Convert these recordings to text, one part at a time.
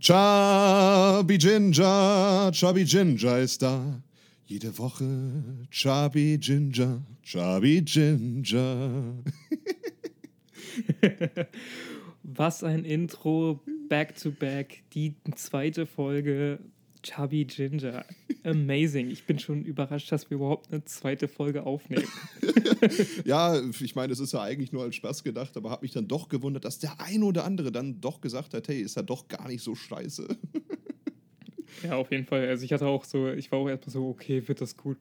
Chubby Ginger, Chubby Ginger ist da. Jede Woche Chubby Ginger, Chubby Ginger. Was ein Intro, back to back, die zweite Folge Chubby Ginger. Amazing. Ich bin schon überrascht, dass wir überhaupt eine zweite Folge aufnehmen. ja, ich meine, es ist ja eigentlich nur als Spaß gedacht, aber habe mich dann doch gewundert, dass der ein oder andere dann doch gesagt hat, hey, ist ja doch gar nicht so scheiße. ja, auf jeden Fall. Also ich hatte auch so, ich war auch erstmal so, okay, wird das gut?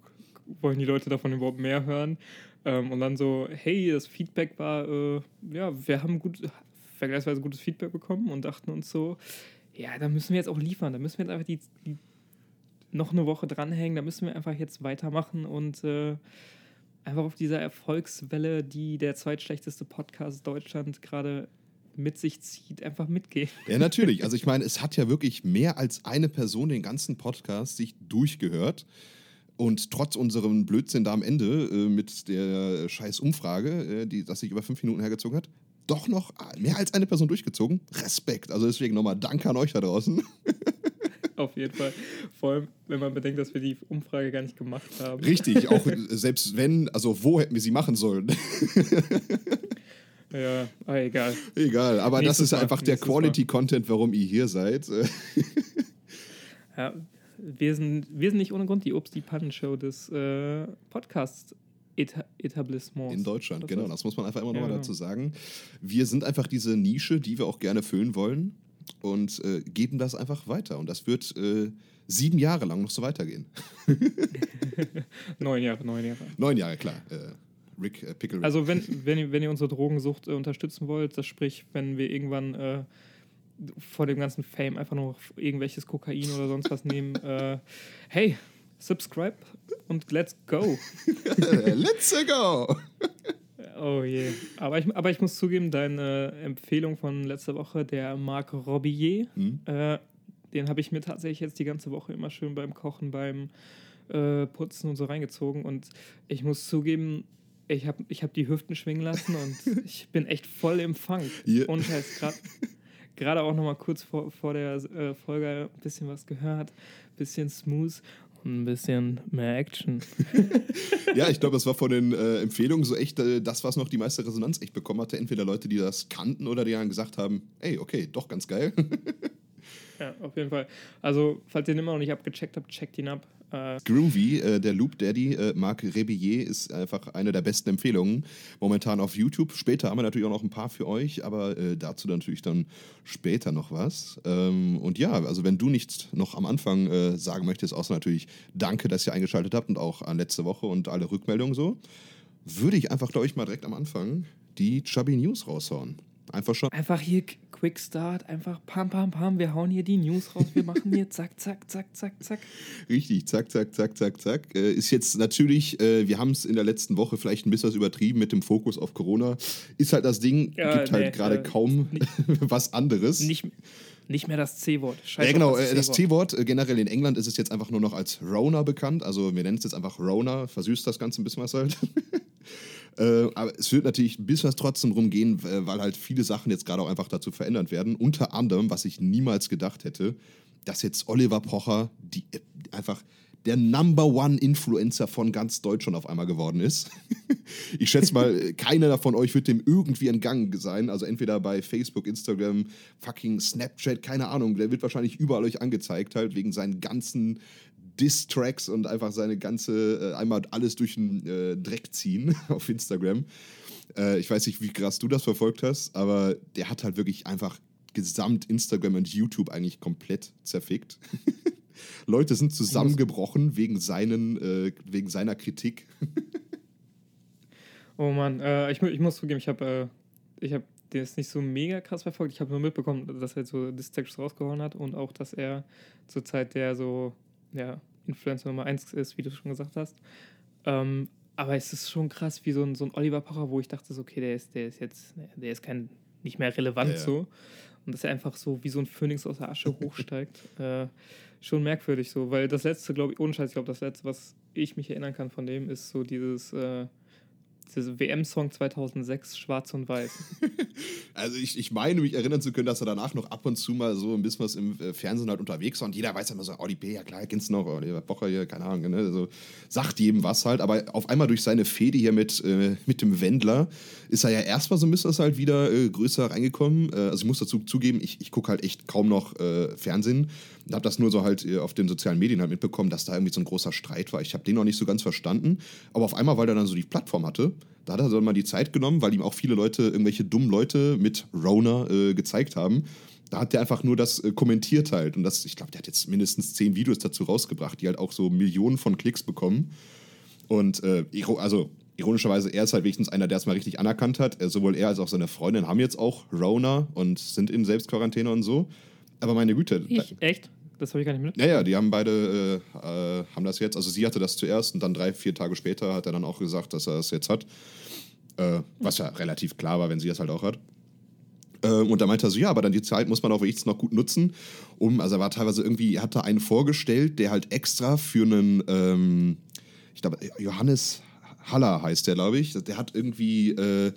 Wollen die Leute davon überhaupt mehr hören? Ähm, und dann so, hey, das Feedback war, äh, ja, wir haben gut, vergleichsweise gutes Feedback bekommen und dachten uns so, ja, da müssen wir jetzt auch liefern. Da müssen wir jetzt einfach die, die noch eine Woche dranhängen. Da müssen wir einfach jetzt weitermachen und äh, einfach auf dieser Erfolgswelle, die der zweitschlechteste Podcast Deutschland gerade mit sich zieht, einfach mitgehen. Ja, natürlich. Also ich meine, es hat ja wirklich mehr als eine Person den ganzen Podcast sich durchgehört. Und trotz unserem Blödsinn da am Ende äh, mit der scheiß Umfrage, äh, die das sich über fünf Minuten hergezogen hat, doch noch mehr als eine Person durchgezogen. Respekt. Also deswegen nochmal Danke an euch da draußen. Auf jeden Fall. Vor allem, wenn man bedenkt, dass wir die Umfrage gar nicht gemacht haben. Richtig, auch selbst wenn, also wo hätten wir sie machen sollen? ja, ah, egal. Egal, aber nächstes das ist Mal, einfach der Quality-Content, warum ihr hier seid. ja, wir sind, wir sind nicht ohne Grund die Obst die Pannen Show des äh, Podcasts Eta Etablissements. In Deutschland, genau. Das muss man einfach immer ja, nochmal dazu sagen. Wir sind einfach diese Nische, die wir auch gerne füllen wollen und äh, geben das einfach weiter. Und das wird äh, sieben Jahre lang noch so weitergehen. neun Jahre, neun Jahre. Neun Jahre, klar. Äh, Rick äh, Pickle. Also wenn, wenn, ihr, wenn ihr unsere Drogensucht äh, unterstützen wollt, das sprich, wenn wir irgendwann äh, vor dem ganzen Fame einfach nur irgendwelches Kokain oder sonst was nehmen, hey, subscribe und let's go. let's go. Oh je. Aber ich, aber ich muss zugeben, deine Empfehlung von letzter Woche, der Marc Robillier, mhm. äh, den habe ich mir tatsächlich jetzt die ganze Woche immer schön beim Kochen, beim äh, Putzen und so reingezogen. Und ich muss zugeben, ich habe ich hab die Hüften schwingen lassen und ich bin echt voll im Fang. Yeah. Und gerade gerade auch noch mal kurz vor, vor der äh, Folge ein bisschen was gehört, bisschen smooth ein bisschen mehr Action. ja, ich glaube, es war von den äh, Empfehlungen so echt äh, das, was noch die meiste Resonanz echt bekommen hatte. Entweder Leute, die das kannten oder die dann gesagt haben, ey, okay, doch ganz geil. ja, auf jeden Fall. Also, falls ihr den immer noch nicht abgecheckt habt, checkt ihn ab. Äh, Groovy, äh, der Loop Daddy, äh, Marc Rebillet, ist einfach eine der besten Empfehlungen momentan auf YouTube. Später haben wir natürlich auch noch ein paar für euch, aber äh, dazu natürlich dann später noch was. Ähm, und ja, also wenn du nichts noch am Anfang äh, sagen möchtest, außer natürlich danke, dass ihr eingeschaltet habt und auch an letzte Woche und alle Rückmeldungen so, würde ich einfach, glaube ich, mal direkt am Anfang die Chubby News raushauen. Einfach schon. Einfach hier Quick Start, einfach pam, pam, pam, wir hauen hier die News raus, wir machen hier zack, zack, zack, zack, zack. Richtig, zack, zack, zack, zack, zack. Äh, ist jetzt natürlich, äh, wir haben es in der letzten Woche vielleicht ein bisschen übertrieben mit dem Fokus auf Corona. Ist halt das Ding, ja, gibt halt nee, halt gerade äh, kaum nicht, was anderes. Nicht, nicht mehr das C-Wort. Ja, genau, das C-Wort. Äh, generell in England ist es jetzt einfach nur noch als Rona bekannt. Also wir nennen es jetzt einfach Rona, versüßt das Ganze ein bisschen was halt. Äh, aber es wird natürlich ein bisschen was trotzdem rumgehen, weil halt viele Sachen jetzt gerade auch einfach dazu verändert werden. Unter anderem, was ich niemals gedacht hätte, dass jetzt Oliver Pocher die, äh, einfach der Number One Influencer von ganz Deutschland auf einmal geworden ist. ich schätze mal, keiner von euch wird dem irgendwie entgangen sein. Also entweder bei Facebook, Instagram, fucking Snapchat, keine Ahnung. Der wird wahrscheinlich überall euch angezeigt, halt wegen seinen ganzen Diss-Tracks und einfach seine ganze, äh, einmal alles durch den äh, Dreck ziehen auf Instagram. Äh, ich weiß nicht, wie krass du das verfolgt hast, aber der hat halt wirklich einfach gesamt Instagram und YouTube eigentlich komplett zerfickt. Leute sind zusammengebrochen wegen, seinen, äh, wegen seiner Kritik. oh Mann, äh, ich, ich muss zugeben, ich habe äh, ich hab den ist nicht so mega krass verfolgt. Ich habe nur mitbekommen, dass er so Distracks rausgehauen hat und auch, dass er zur Zeit der so ja, Influencer Nummer 1 ist, wie du schon gesagt hast. Ähm, aber es ist schon krass, wie so ein, so ein Oliver Pocher, wo ich dachte, so, okay, der ist, der ist jetzt, der ist kein, nicht mehr relevant ja, ja. so. Und dass er einfach so wie so ein Phönix aus der Asche hochsteigt. Äh, schon merkwürdig so, weil das letzte, glaube ich, ohne Scheiß, ich glaube, das letzte, was ich mich erinnern kann von dem, ist so dieses, äh, WM-Song 2006, Schwarz und Weiß. also ich, ich meine, mich erinnern zu können, dass er danach noch ab und zu mal so ein bisschen was im äh, Fernsehen halt unterwegs war und jeder weiß immer so, Oli P., ja klar, kennst du noch, Oliver Pocher hier, keine Ahnung, ne? also sagt jedem was halt, aber auf einmal durch seine Fehde hier mit, äh, mit dem Wendler ist er ja erstmal so ein bisschen halt wieder äh, größer reingekommen. Äh, also ich muss dazu zugeben, ich, ich gucke halt echt kaum noch äh, Fernsehen und habe das nur so halt auf den sozialen Medien halt mitbekommen, dass da irgendwie so ein großer Streit war. Ich habe den noch nicht so ganz verstanden, aber auf einmal, weil er dann so die Plattform hatte, da hat er dann mal die Zeit genommen, weil ihm auch viele Leute, irgendwelche dummen Leute mit Rona äh, gezeigt haben. Da hat er einfach nur das äh, kommentiert halt. Und das, ich glaube, der hat jetzt mindestens zehn Videos dazu rausgebracht, die halt auch so Millionen von Klicks bekommen. Und äh, also ironischerweise, er ist halt wenigstens einer, der es mal richtig anerkannt hat. Sowohl er als auch seine Freundin haben jetzt auch Rona und sind in Selbstquarantäne und so. Aber meine Güte. Ich? Echt? Das habe ich gar nicht mit. Naja, die haben beide, äh, äh, haben das jetzt, also sie hatte das zuerst und dann drei, vier Tage später hat er dann auch gesagt, dass er das jetzt hat. Äh, was ja relativ klar war, wenn sie das halt auch hat. Äh, und da meinte er so, ja, aber dann die Zeit muss man auch wenigstens noch gut nutzen, um, also er war teilweise irgendwie, er hatte einen vorgestellt, der halt extra für einen, ähm, ich glaube, Johannes Haller heißt der, glaube ich, der hat irgendwie äh,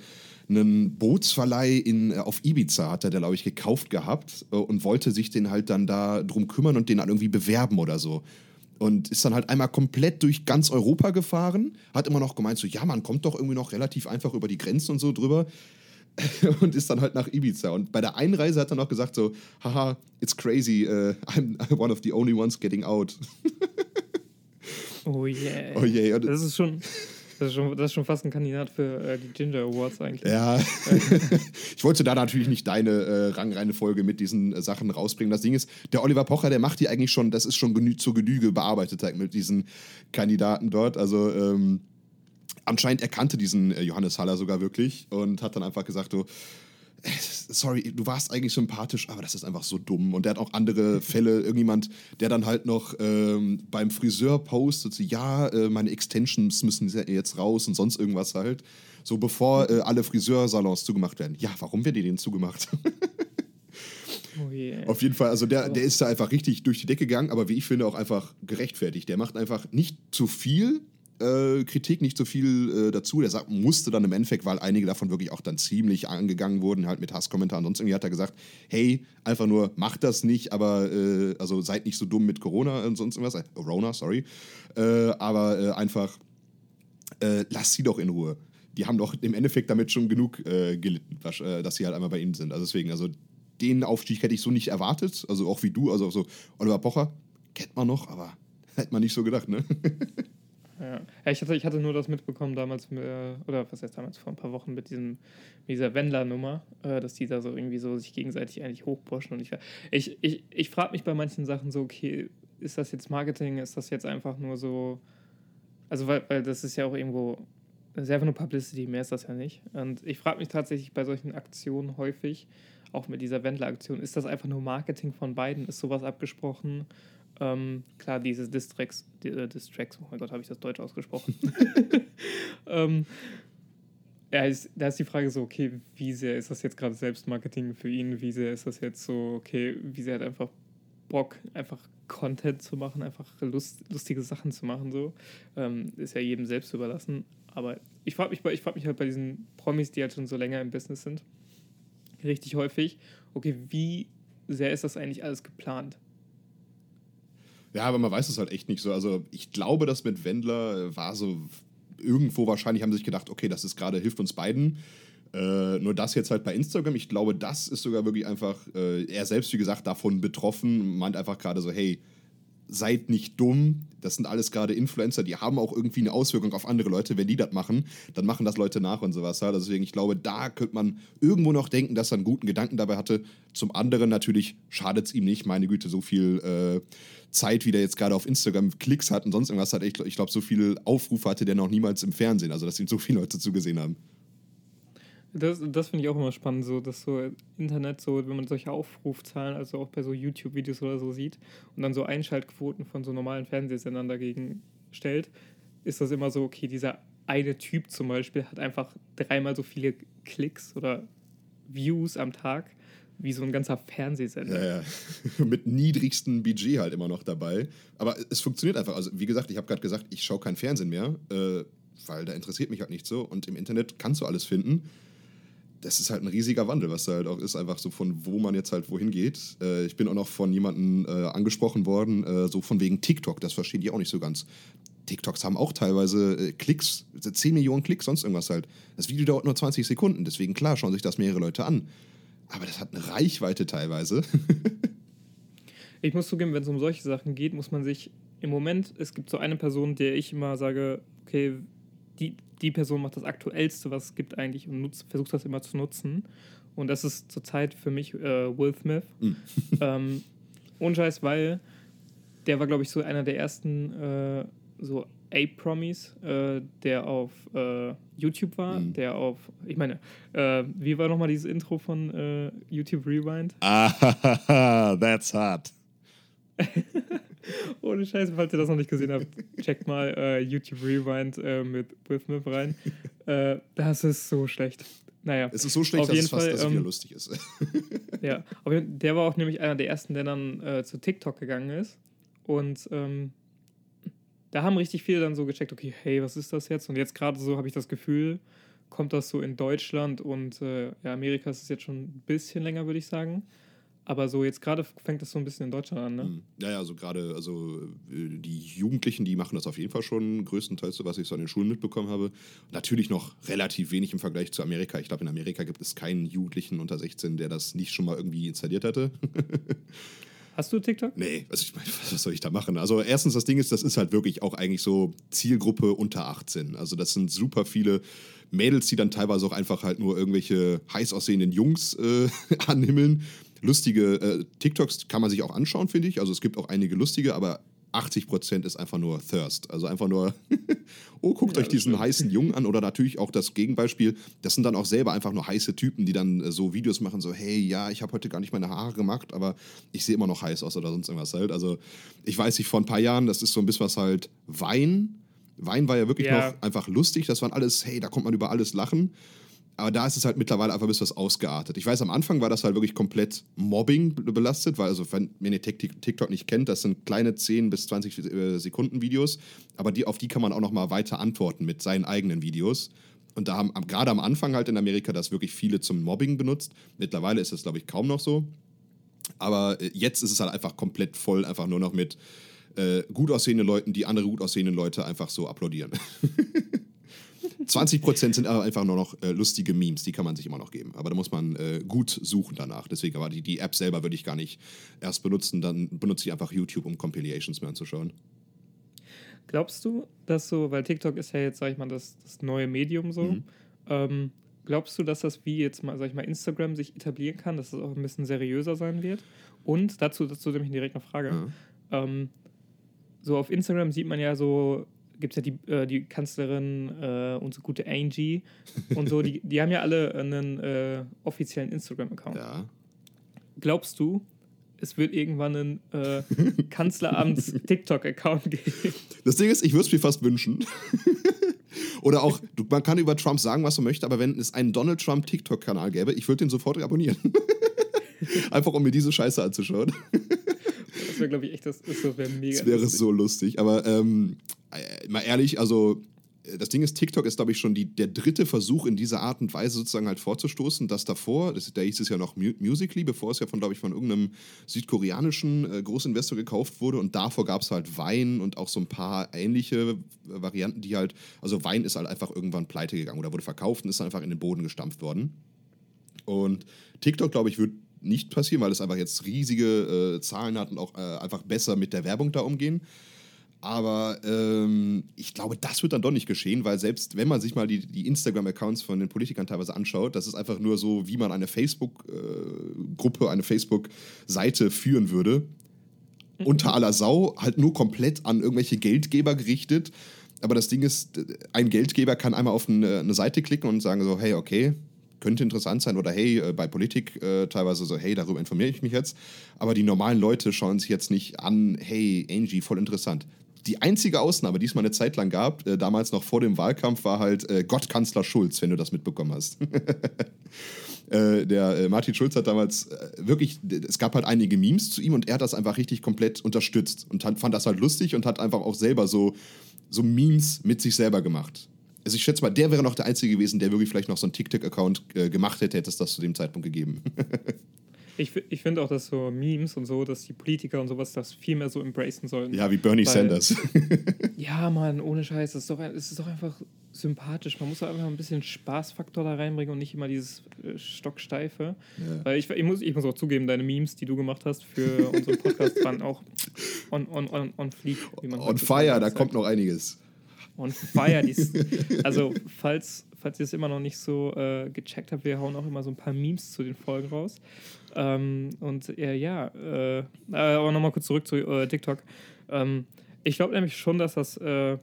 einen Bootsverleih in, äh, auf Ibiza, hat er, glaube ich, gekauft gehabt äh, und wollte sich den halt dann da drum kümmern und den dann irgendwie bewerben oder so. Und ist dann halt einmal komplett durch ganz Europa gefahren, hat immer noch gemeint, so, ja, man kommt doch irgendwie noch relativ einfach über die Grenzen und so drüber. und ist dann halt nach Ibiza. Und bei der Einreise hat er noch gesagt so, haha, it's crazy, uh, I'm one of the only ones getting out. oh yeah. Oh yeah. Das ist schon, das ist, schon, das ist schon fast ein Kandidat für äh, die Ginger Awards eigentlich. Ja. ich wollte da natürlich nicht deine äh, rangreine Folge mit diesen äh, Sachen rausbringen. Das Ding ist, der Oliver Pocher, der macht die eigentlich schon, das ist schon genü zur Genüge bearbeitet halt mit diesen Kandidaten dort. Also ähm, anscheinend erkannte diesen äh, Johannes Haller sogar wirklich und hat dann einfach gesagt, so, sorry, du warst eigentlich sympathisch, aber das ist einfach so dumm. Und der hat auch andere Fälle, irgendjemand, der dann halt noch ähm, beim Friseur postet, so, ja, äh, meine Extensions müssen jetzt raus und sonst irgendwas halt. So bevor äh, alle Friseursalons zugemacht werden. Ja, warum werden die denn zugemacht? Oh yeah. Auf jeden Fall, also der, der ist da einfach richtig durch die Decke gegangen, aber wie ich finde, auch einfach gerechtfertigt. Der macht einfach nicht zu viel, äh, Kritik, nicht so viel äh, dazu. Der sagt, musste dann im Endeffekt, weil einige davon wirklich auch dann ziemlich angegangen wurden, halt mit Hasskommentaren. Sonst irgendwie hat er gesagt, hey, einfach nur macht das nicht, aber äh, also seid nicht so dumm mit Corona und sonst irgendwas. Äh, Corona, sorry. Äh, aber äh, einfach lasst sie doch in Ruhe. Die haben doch im Endeffekt damit schon genug gelitten, dass sie halt einmal bei ihm sind. Also deswegen, also den Aufstieg hätte ich so nicht erwartet. Also auch wie du, also so Oliver Pocher kennt man noch, aber hätte man nicht so gedacht, ne? Ja. ja, ich, hatte, ich hatte nur das mitbekommen damals, äh, oder was heißt damals, vor ein paar Wochen mit, diesem, mit dieser Wendler-Nummer, äh, dass die da so irgendwie so sich gegenseitig eigentlich hochpushen. Und ich, ich, ich, ich frage mich bei manchen Sachen so, okay, ist das jetzt Marketing, ist das jetzt einfach nur so, also weil, weil das ist ja auch irgendwo, das ist einfach nur Publicity, mehr ist das ja nicht. Und ich frage mich tatsächlich bei solchen Aktionen häufig, auch mit dieser Wendler-Aktion, ist das einfach nur Marketing von beiden? Ist sowas abgesprochen? Ähm, klar, diese Distracks, äh, Distracks, oh mein Gott, habe ich das Deutsch ausgesprochen? ähm, ja, ist, da ist die Frage so, okay, wie sehr ist das jetzt gerade Selbstmarketing für ihn? Wie sehr ist das jetzt so, okay, wie sehr hat einfach Bock, einfach Content zu machen, einfach Lust, lustige Sachen zu machen, so. Ähm, ist ja jedem selbst überlassen. Aber ich frage mich, frag mich halt bei diesen Promis, die halt schon so länger im Business sind, richtig häufig, okay, wie sehr ist das eigentlich alles geplant? Ja, aber man weiß es halt echt nicht so. Also ich glaube, das mit Wendler war so irgendwo wahrscheinlich, haben sie sich gedacht, okay, das ist gerade, hilft uns beiden. Äh, nur das jetzt halt bei Instagram, ich glaube, das ist sogar wirklich einfach, äh, er selbst, wie gesagt, davon betroffen, meint einfach gerade so, hey, seid nicht dumm. Das sind alles gerade Influencer, die haben auch irgendwie eine Auswirkung auf andere Leute. Wenn die das machen, dann machen das Leute nach und sowas. Halt. Deswegen, ich glaube, da könnte man irgendwo noch denken, dass er einen guten Gedanken dabei hatte. Zum anderen natürlich schadet es ihm nicht. Meine Güte, so viel äh, Zeit, wie der jetzt gerade auf Instagram Klicks hat und sonst irgendwas hat. Ich, ich glaube, so viele Aufrufe hatte der noch niemals im Fernsehen. Also, dass ihm so viele Leute zugesehen haben. Das, das finde ich auch immer spannend, so dass so Internet, so wenn man solche Aufrufzahlen, also auch bei so YouTube-Videos oder so sieht und dann so Einschaltquoten von so normalen Fernsehsendern dagegen stellt, ist das immer so, okay, dieser eine Typ zum Beispiel hat einfach dreimal so viele Klicks oder Views am Tag wie so ein ganzer Fernsehsender. Ja, ja. Mit niedrigstem Budget halt immer noch dabei. Aber es funktioniert einfach. Also, wie gesagt, ich habe gerade gesagt, ich schaue kein Fernsehen mehr. Äh, weil da interessiert mich halt nicht so. Und im Internet kannst du alles finden. Das ist halt ein riesiger Wandel, was da halt auch ist, einfach so von wo man jetzt halt wohin geht. Äh, ich bin auch noch von jemandem äh, angesprochen worden, äh, so von wegen TikTok, das verstehen die auch nicht so ganz. TikToks haben auch teilweise äh, Klicks, 10 Millionen Klicks, sonst irgendwas halt. Das Video dauert nur 20 Sekunden, deswegen klar schauen sich das mehrere Leute an. Aber das hat eine Reichweite teilweise. ich muss zugeben, wenn es um solche Sachen geht, muss man sich im Moment, es gibt so eine Person, der ich immer sage, okay, die, die Person macht das Aktuellste, was es gibt eigentlich und nutzt, versucht das immer zu nutzen. Und das ist zurzeit für mich äh, Will Smith. Mhm. ähm, ohne Scheiß, weil der war, glaube ich, so einer der ersten äh, so A-Promis, äh, der auf äh, YouTube war, mhm. der auf, ich meine, äh, wie war nochmal dieses Intro von äh, YouTube Rewind? Ah, that's hot. Ohne Scheiß, falls ihr das noch nicht gesehen habt, checkt mal äh, YouTube Rewind äh, mit Will Smith rein. das ist so schlecht. Naja. Es ist so schlecht, dass es fast Fall, dass es wieder ähm, lustig ist. ja, aber der war auch nämlich einer der ersten, der dann zu TikTok gegangen ist. Und ähm, da haben richtig viele dann so gecheckt, okay, hey, was ist das jetzt? Und jetzt gerade so habe ich das Gefühl, kommt das so in Deutschland und äh, ja, Amerika ist es jetzt schon ein bisschen länger, würde ich sagen. Aber so jetzt gerade fängt das so ein bisschen in Deutschland an, ne? Hm. Ja, ja, also gerade, also äh, die Jugendlichen, die machen das auf jeden Fall schon größtenteils so, was ich so an den Schulen mitbekommen habe. Natürlich noch relativ wenig im Vergleich zu Amerika. Ich glaube, in Amerika gibt es keinen Jugendlichen unter 16, der das nicht schon mal irgendwie installiert hatte. Hast du TikTok? Nee, also ich meine, was soll ich da machen? Also erstens, das Ding ist, das ist halt wirklich auch eigentlich so Zielgruppe unter 18. Also das sind super viele Mädels, die dann teilweise auch einfach halt nur irgendwelche heiß aussehenden Jungs äh, anhimmeln. Lustige äh, TikToks kann man sich auch anschauen, finde ich. Also es gibt auch einige lustige, aber 80% ist einfach nur Thirst. Also einfach nur, oh, guckt ja, euch diesen heißen Jungen an. Oder natürlich auch das Gegenbeispiel, das sind dann auch selber einfach nur heiße Typen, die dann äh, so Videos machen, so, hey, ja, ich habe heute gar nicht meine Haare gemacht, aber ich sehe immer noch heiß aus oder sonst irgendwas halt. Also ich weiß nicht, vor ein paar Jahren, das ist so ein bisschen was halt Wein. Wein war ja wirklich ja. noch einfach lustig. Das waren alles, hey, da kommt man über alles lachen. Aber da ist es halt mittlerweile einfach ein bisschen was ausgeartet. Ich weiß, am Anfang war das halt wirklich komplett Mobbing belastet, weil, also, wenn, wenn ihr TikTok nicht kennt, das sind kleine 10 bis 20 äh, Sekunden Videos, aber die, auf die kann man auch nochmal weiter antworten mit seinen eigenen Videos. Und da haben gerade am Anfang halt in Amerika das wirklich viele zum Mobbing benutzt. Mittlerweile ist das, glaube ich, kaum noch so. Aber äh, jetzt ist es halt einfach komplett voll, einfach nur noch mit äh, gut aussehenden Leuten, die andere gut aussehenden Leute einfach so applaudieren. 20% sind aber einfach nur noch äh, lustige Memes, die kann man sich immer noch geben. Aber da muss man äh, gut suchen danach. Deswegen aber die, die App selber würde ich gar nicht erst benutzen. Dann benutze ich einfach YouTube, um Compilations mir anzuschauen. Glaubst du, dass so, weil TikTok ist ja jetzt, sag ich mal, das, das neue Medium so, mhm. ähm, glaubst du, dass das wie jetzt mal, sag ich mal, Instagram sich etablieren kann, dass es das auch ein bisschen seriöser sein wird? Und dazu, dazu nämlich direkt eine Frage. Mhm. Ähm, so auf Instagram sieht man ja so gibt es ja die, äh, die Kanzlerin, äh, unsere gute Angie und so, die, die haben ja alle einen äh, offiziellen Instagram-Account. Ja. Glaubst du, es wird irgendwann einen äh, Kanzleramts-TikTok-Account geben? Das Ding ist, ich würde es mir fast wünschen. Oder auch, du, man kann über Trump sagen, was man möchte, aber wenn es einen Donald Trump TikTok-Kanal gäbe, ich würde den sofort abonnieren. Einfach um mir diese Scheiße anzuschauen. Das wäre, glaube ich, echt, das, das wäre mega. Das wäre lustig. so lustig. Aber ähm, äh, mal ehrlich, also äh, das Ding ist, TikTok ist, glaube ich, schon die, der dritte Versuch in dieser Art und Weise sozusagen halt vorzustoßen. Das davor, das, da hieß es ja noch Musically, bevor es ja von, glaube ich, von irgendeinem südkoreanischen äh, Großinvestor gekauft wurde. Und davor gab es halt Wein und auch so ein paar ähnliche äh, Varianten, die halt, also Wein ist halt einfach irgendwann pleite gegangen oder wurde verkauft und ist einfach in den Boden gestampft worden. Und TikTok, glaube ich, wird nicht passieren, weil es einfach jetzt riesige äh, Zahlen hat und auch äh, einfach besser mit der Werbung da umgehen. Aber ähm, ich glaube, das wird dann doch nicht geschehen, weil selbst wenn man sich mal die, die Instagram-Accounts von den Politikern teilweise anschaut, das ist einfach nur so, wie man eine Facebook-Gruppe, äh, eine Facebook-Seite führen würde. Mhm. Unter aller Sau, halt nur komplett an irgendwelche Geldgeber gerichtet. Aber das Ding ist, ein Geldgeber kann einmal auf eine, eine Seite klicken und sagen so, hey, okay, könnte interessant sein oder hey, äh, bei Politik äh, teilweise so, hey, darüber informiere ich mich jetzt. Aber die normalen Leute schauen sich jetzt nicht an, hey, Angie, voll interessant die einzige Ausnahme, die es mal eine Zeit lang gab, äh, damals noch vor dem Wahlkampf, war halt äh, Gottkanzler Schulz, wenn du das mitbekommen hast. äh, der äh, Martin Schulz hat damals äh, wirklich, es gab halt einige Memes zu ihm und er hat das einfach richtig komplett unterstützt und hat, fand das halt lustig und hat einfach auch selber so, so Memes mit sich selber gemacht. Also ich schätze mal, der wäre noch der Einzige gewesen, der wirklich vielleicht noch so einen TikTok-Account äh, gemacht hätte, hätte es das zu dem Zeitpunkt gegeben. Ich, ich finde auch, dass so Memes und so, dass die Politiker und sowas das viel mehr so embracen sollen. Ja, wie Bernie Weil- Sanders. Ja, Mann, ohne Scheiß. Es ist, doch, ist doch einfach sympathisch. Man muss da einfach ein bisschen Spaßfaktor da reinbringen und nicht immer dieses äh, Stocksteife. Ja. Weil ich, ich, muss, ich muss auch zugeben, deine Memes, die du gemacht hast für unseren Podcast, waren auch on, on, on, on fleek. Wie man On fire, da kommt noch einiges. On fire. Dies, also, falls, falls ihr es immer noch nicht so äh, gecheckt habt, wir hauen auch immer so ein paar Memes zu den Folgen raus. Ähm, und äh, ja, äh, äh, aber nochmal kurz zurück zu äh, TikTok. Ähm, ich glaube nämlich schon, dass das äh,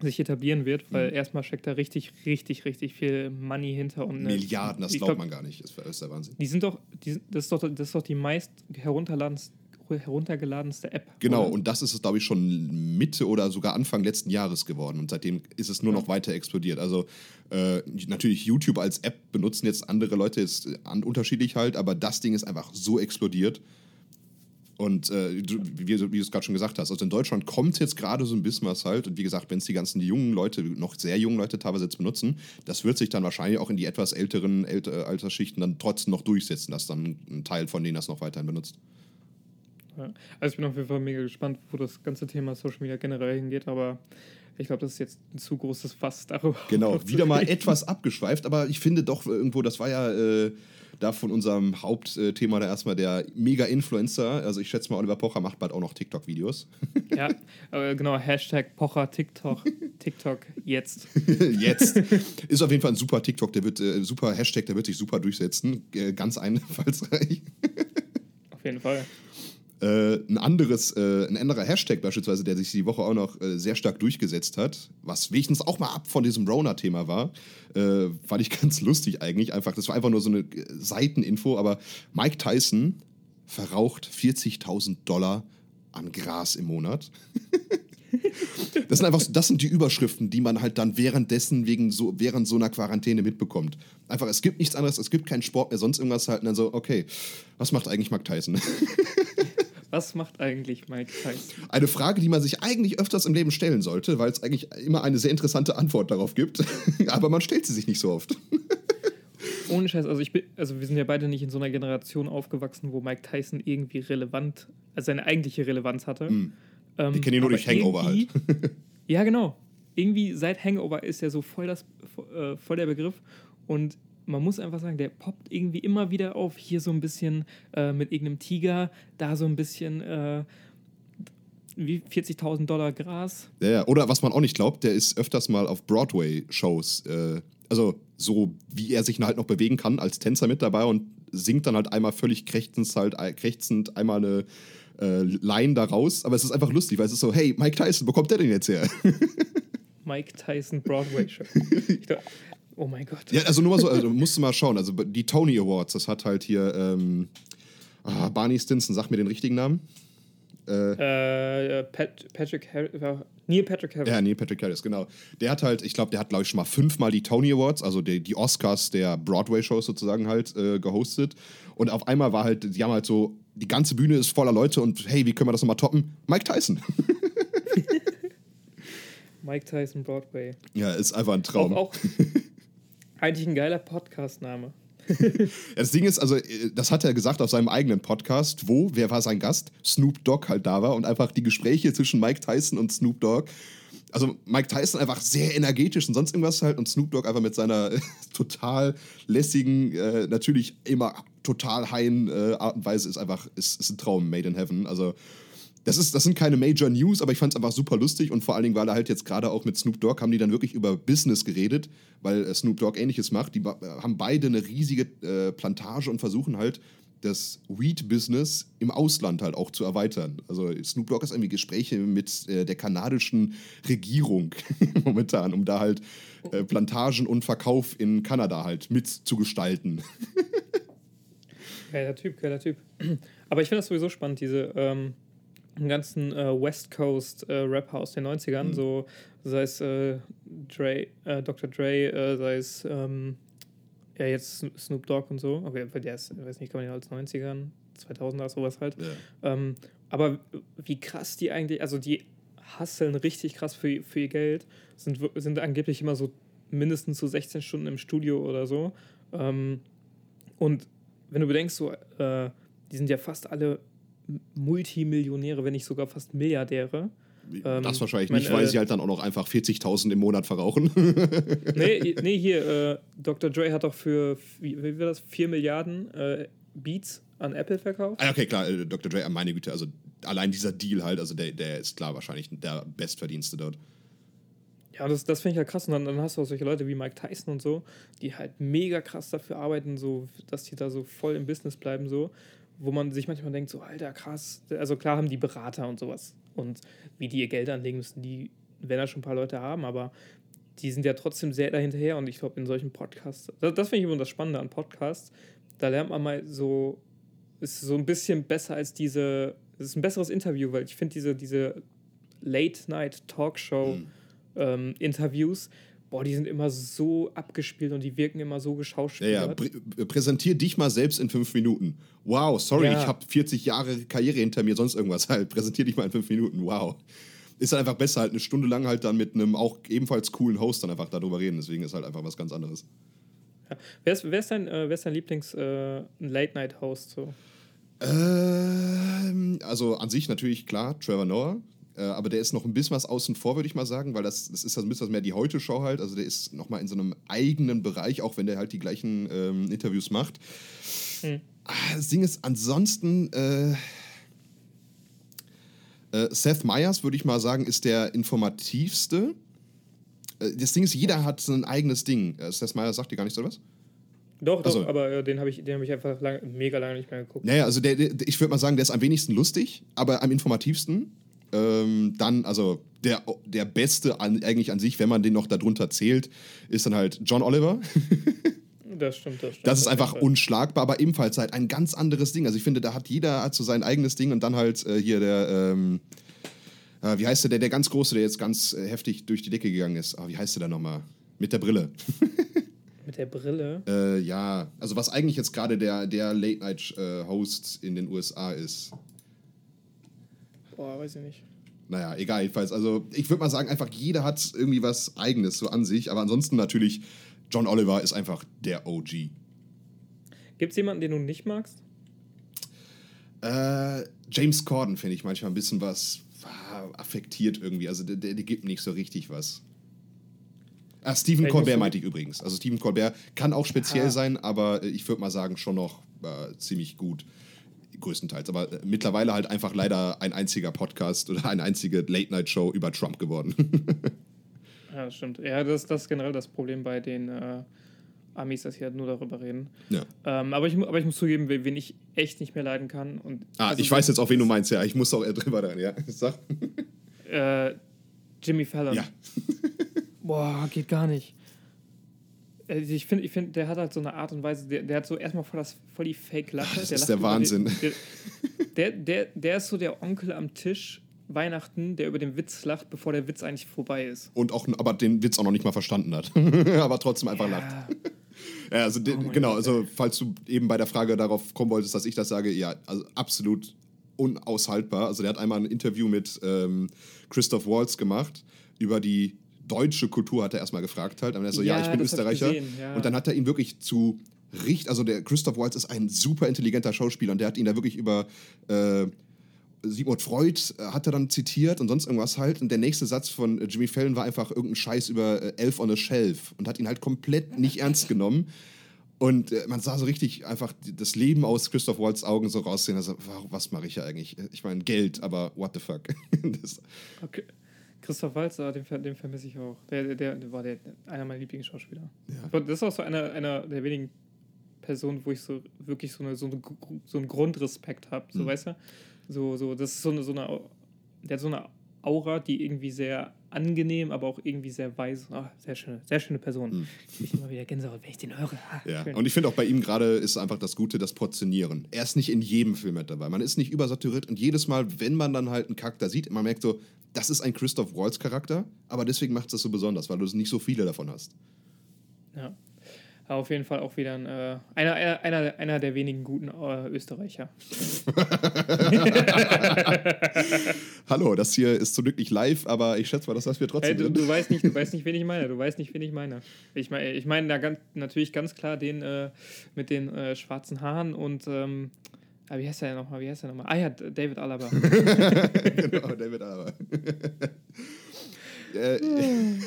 sich etablieren wird, weil Mhm. erstmal steckt da richtig, richtig, richtig viel Money hinter. Und, Milliarden, das glaubt glaub, man gar nicht. Das ist der Wahnsinn. Die sind doch, die, das, ist doch, das ist doch die meist herunterladenste, heruntergeladenste App. Genau, oder? und das ist es, glaube ich, schon Mitte oder sogar Anfang letzten Jahres geworden. Und seitdem ist es nur Ja. noch weiter explodiert. Also äh, natürlich YouTube als App benutzen jetzt andere Leute jetzt äh, an, unterschiedlich halt, aber das Ding ist einfach so explodiert. Und äh, du- wie, wie du es gerade schon gesagt hast, also in Deutschland kommt jetzt gerade so ein bisschen was halt. Und wie gesagt, wenn es die ganzen jungen Leute, noch sehr jungen Leute teilweise jetzt benutzen, das wird sich dann wahrscheinlich auch in die etwas älteren Ält- Altersschichten dann trotzdem noch durchsetzen, dass dann ein Teil von denen das noch weiterhin benutzt. Ja. Also ich bin auf jeden Fall mega gespannt, wo das ganze Thema Social Media generell hingeht, aber ich glaube, das ist jetzt ein zu großes Fass darüber. Genau, wieder mal etwas abgeschweift, aber ich finde doch irgendwo, das war ja äh, da von unserem Hauptthema da erstmal der Mega-Influencer. Also ich schätze mal, Oliver Pocher macht bald auch noch TikTok-Videos. Ja, äh, genau, Hashtag Pocher TikTok, TikTok jetzt. Jetzt. Ist auf jeden Fall ein super TikTok, der wird, äh, super Hashtag, der wird sich super durchsetzen. Äh, ganz einfallsreich. Auf jeden Fall. Äh, ein anderes, äh, ein anderer Hashtag beispielsweise, der sich die Woche auch noch äh, sehr stark durchgesetzt hat, was wenigstens auch mal ab von diesem Rona-Thema war, äh, fand ich ganz lustig eigentlich. Einfach, das war einfach nur so eine äh, Seiteninfo, aber Mike Tyson verraucht 40.000 Dollar an Gras im Monat. Das sind einfach, das sind die Überschriften, die man halt dann währenddessen wegen so, während so einer Quarantäne mitbekommt. Einfach, es gibt nichts anderes, es gibt keinen Sport mehr, sonst irgendwas halt. Und dann so, okay, was macht eigentlich Mike Tyson? Was macht eigentlich Mike Tyson? Eine Frage, die man sich eigentlich öfters im Leben stellen sollte, weil es eigentlich immer eine sehr interessante Antwort darauf gibt. Aber man stellt sie sich nicht so oft. Ohne Scheiß, also ich bin, also wir sind ja beide nicht in so einer Generation aufgewachsen, wo Mike Tyson irgendwie relevant, also seine eigentliche Relevanz hatte. Ähm, Wir kennen ihn nur durch Hangover halt. Ja, genau. Irgendwie seit Hangover ist er so voll, das, äh, voll der Begriff. Und man muss einfach sagen, der poppt irgendwie immer wieder auf. Hier so ein bisschen äh, mit irgendeinem Tiger, da so ein bisschen äh, wie 40.000 Dollar Gras. Ja, ja. Oder was man auch nicht glaubt, der ist öfters mal auf Broadway-Shows. Äh, also so, wie er sich halt noch bewegen kann als Tänzer mit dabei und singt dann halt einmal völlig krächzend, halt, äh, krächzend einmal eine äh, Line da raus. Aber es ist einfach lustig, weil es ist so, hey, Mike Tyson, wo kommt der denn jetzt her? Mike Tyson Broadway Show. Ich dachte, oh mein Gott. Ja, also nur mal so, also musst du mal schauen. Also die Tony Awards, das hat halt hier ähm, ah, Barney Stinson, sag mir den richtigen Namen. Äh, Pat, Patrick Harris, Neil Patrick Harris. Ja, Neil Patrick Harris, genau. Der hat halt, ich glaube, der hat, glaube ich, schon mal fünfmal die Tony Awards, also die, die Oscars der Broadway-Shows sozusagen halt äh, gehostet. Und auf einmal war halt, die haben halt so, die ganze Bühne ist voller Leute und hey, wie können wir das nochmal toppen? Mike Tyson. Mike Tyson Broadway. ja, ist einfach ein Auch, Traum. auch eigentlich ein geiler Podcast-Name. Das Ding ist, also, äh, das hat er gesagt auf seinem eigenen Podcast, wo, wer war sein Gast? Snoop Dogg halt da war und einfach die Gespräche zwischen Mike Tyson und Snoop Dogg. Also Mike Tyson einfach sehr energetisch und sonst irgendwas halt und Snoop Dogg einfach mit seiner total lässigen, äh, natürlich immer total heilen äh, Art und Weise ist einfach, ist, ist ein Traum made in heaven. Also das, ist, das sind keine Major News, aber ich fand es einfach super lustig und vor allen Dingen, weil er halt jetzt gerade auch mit Snoop Dogg haben die dann wirklich über Business geredet, weil äh, Snoop Dogg ähnliches macht. Die äh, haben beide eine riesige äh, Plantage und versuchen halt das Weed-Business im Ausland halt auch zu erweitern. Also Snoop Dogg ist irgendwie Gespräche mit äh, der kanadischen Regierung momentan, um da halt äh, Plantagen und Verkauf in Kanada halt mitzugestalten. Geiler Typ, geiler Typ. Aber ich finde das sowieso spannend, diese ähm, ganzen äh, West Coast äh, Rapper aus den 90ern, Mhm. so sei es äh, Dre, äh, Dr. Dre, äh, sei es ähm, ja jetzt Sno- Snoop Dogg und so. Okay, weil der ist, ich weiß nicht, kann man ja als 90ern, 2000er, sowas halt. Ähm, aber wie krass die eigentlich, also die hasseln richtig krass für, für ihr Geld, sind, sind angeblich immer so mindestens so 16 Stunden im Studio oder so. Ähm, und wenn du bedenkst, so, äh, die sind ja fast alle Multimillionäre, wenn nicht sogar fast Milliardäre. Ähm, das wahrscheinlich mein, nicht, weil äh, sie halt dann auch noch einfach 40.000 im Monat verrauchen. nee, nee, hier, äh, Dr. Dre hat doch für, wie, wie war das, 4 Milliarden äh, Beats an Apple verkauft. Ah, okay, klar, äh, Dr. Dre, meine Güte, also allein dieser Deal halt, also der, der ist klar wahrscheinlich der Bestverdienste dort. Ja, das, das finde ich ja krass. Und dann, dann, hast du auch solche Leute wie Mike Tyson und so, die halt mega krass dafür arbeiten, so, dass die da so voll im Business bleiben, so, wo man sich manchmal denkt, so, Alter, krass. Also klar haben die Berater und sowas. Und wie die ihr Geld anlegen müssen, die werden ja schon ein paar Leute haben, aber die sind ja trotzdem sehr dahinterher. Und ich glaube, in solchen Podcasts, das, das finde ich immer das Spannende an Podcasts, da lernt man mal so, ist so ein bisschen besser als diese, es ist ein besseres Interview, weil ich finde diese, diese Late-Night-Talkshow- mhm ähm, Interviews, boah, die sind immer so abgespielt und die wirken immer so geschauspielert. Ja, ja. Prä präsentier dich mal selbst in fünf Minuten. Wow, sorry, ja. ich habe 40 Jahre Karriere hinter mir, sonst irgendwas halt. Präsentier dich mal in fünf Minuten, wow. Ist halt einfach besser, halt eine Stunde lang halt dann mit einem auch ebenfalls coolen Host dann einfach darüber reden. Deswegen ist halt einfach was ganz anderes. Ja. Wer, ist, wer, ist dein, äh, wer ist dein Lieblings-Late-Night-Host äh, so? Ähm, also an sich natürlich klar, Trevor Noah. Äh, aber der ist noch ein bisschen was außen vor, würde ich mal sagen, weil das, das ist ein bisschen was mehr die Heute-Show halt. Also der ist nochmal in so einem eigenen Bereich, auch wenn der halt die gleichen ähm, Interviews macht. Hm. Ah, das Ding ist, ansonsten. Äh, äh, Seth Meyers, würde ich mal sagen, ist der informativste. Äh, das Ding ist, jeder hat so ein eigenes Ding. Äh, Seth Meyers sagt dir gar nichts, oder was? Doch, doch, also, aber äh, den habe ich, hab ich einfach lang, mega lange nicht mehr geguckt. Naja, also der, der ich würde mal sagen, der ist am wenigsten lustig, aber am informativsten. Ähm, dann, also der, der Beste an, eigentlich an sich, wenn man den noch darunter zählt, ist dann halt John Oliver. Das stimmt, das stimmt. Das ist einfach unschlagbar, aber ebenfalls halt ein ganz anderes Ding. Also ich finde, da hat jeder hat so sein eigenes Ding und dann halt äh, hier der, ähm, äh, wie heißt der, der, der ganz große, der jetzt ganz äh, heftig durch die Decke gegangen ist. Oh, wie heißt der da nochmal? Mit der Brille. Mit der Brille? Äh, ja, also was eigentlich jetzt gerade der, der Late-Night-Host in den USA ist. Boah, weiß ich nicht. Naja, egal, jedenfalls. Also, ich würde mal sagen, einfach jeder hat irgendwie was Eigenes so an sich. Aber ansonsten natürlich, John Oliver ist einfach der OG. Gibt es jemanden, den du nicht magst? Äh, James Corden finde ich manchmal ein bisschen was ah, affektiert irgendwie. Also, der, der, der gibt nicht so richtig was. Ah, Stephen Colbert meinte ich übrigens. Also Stephen Colbert kann auch speziell ah. sein, aber ich würde mal sagen, schon noch äh, ziemlich gut größtenteils. Aber äh, mittlerweile halt einfach leider ein einziger Podcast oder eine einzige Late-Night-Show über Trump geworden. ja, das stimmt. Ja, das, das ist generell das Problem bei den äh, Amis, dass sie halt nur darüber reden. Ja. Ähm, aber, ich, aber ich muss zugeben, wen ich echt nicht mehr leiden kann. Und ah, also ich weiß jetzt auch, wen du meinst, ja. Ich muss auch eher drüber reden, ja. Sag. Äh, Jimmy Fallon. Ja. Boah, geht gar nicht. Also ich finde, ich find, der hat halt so eine Art und Weise, der, der hat so erstmal voll, das, voll die Fake-Lache. Das der ist der Wahnsinn. Den, der, der, der ist so der Onkel am Tisch, Weihnachten, der über den Witz lacht, bevor der Witz eigentlich vorbei ist. Und auch, aber den Witz auch noch nicht mal verstanden hat. aber trotzdem einfach ja. lacht. ja, also den, oh genau, Gott, also falls du eben bei der Frage darauf kommen wolltest, dass ich das sage, ja, also absolut unaushaltbar. Also der hat einmal ein Interview mit ähm, Christoph Waltz gemacht über die deutsche Kultur hat er erstmal gefragt halt. Und er so, ja, ja ich bin Österreicher. Ich ja. Und dann hat er ihn wirklich zu richtig, also der Christoph Waltz ist ein super intelligenter Schauspieler und der hat ihn da wirklich über äh, Sigmund Freud äh, hat er dann zitiert und sonst irgendwas halt. Und der nächste Satz von Jimmy Fallon war einfach irgendein Scheiß über äh, Elf on a Shelf und hat ihn halt komplett nicht ernst genommen. Und äh, man sah so richtig einfach das Leben aus Christoph Waltz Augen so raussehen. Also, was mache ich ja eigentlich? Ich meine, Geld, aber what the fuck? okay. Christoph Walzer, den, den vermisse ich auch. Der, der, der war der, einer meiner Lieblingsschauspieler. Ja. Das ist auch so einer, einer der wenigen Personen, wo ich so wirklich so, eine, so, eine, so einen Grundrespekt habe. So, mhm. weißt du? So, so, das ist so eine, so eine, der hat so eine Aura, die irgendwie sehr angenehm, aber auch irgendwie sehr weise. Oh, sehr schöne, sehr schöne Person. Mhm. Ich immer wieder Gänsehaut, wenn ich den höre. Ah, ja. Und ich finde auch bei ihm gerade ist einfach das Gute, das Portionieren. Er ist nicht in jedem Film mit dabei. Man ist nicht übersaturiert und jedes Mal, wenn man dann halt einen Charakter sieht, man merkt so, das ist ein Christoph Waltz Charakter, aber deswegen macht es das so besonders, weil du nicht so viele davon hast. Ja. auf jeden Fall auch wieder ein, äh, einer, einer, einer, einer der wenigen guten äh, Österreicher. Hallo, das hier ist zum Glück nicht live, aber ich schätze mal, dass das wir trotzdem hey, du, du, weißt nicht, du weißt nicht, wen ich meine. Du weißt nicht, wen ich meine. Ich meine, ich meine da ganz, natürlich ganz klar den äh, mit den äh, schwarzen Haaren und ähm, ah, wie heißt der nochmal? Wie heißt der nochmal? Ah ja, David Alaba. genau, David Alaba. äh,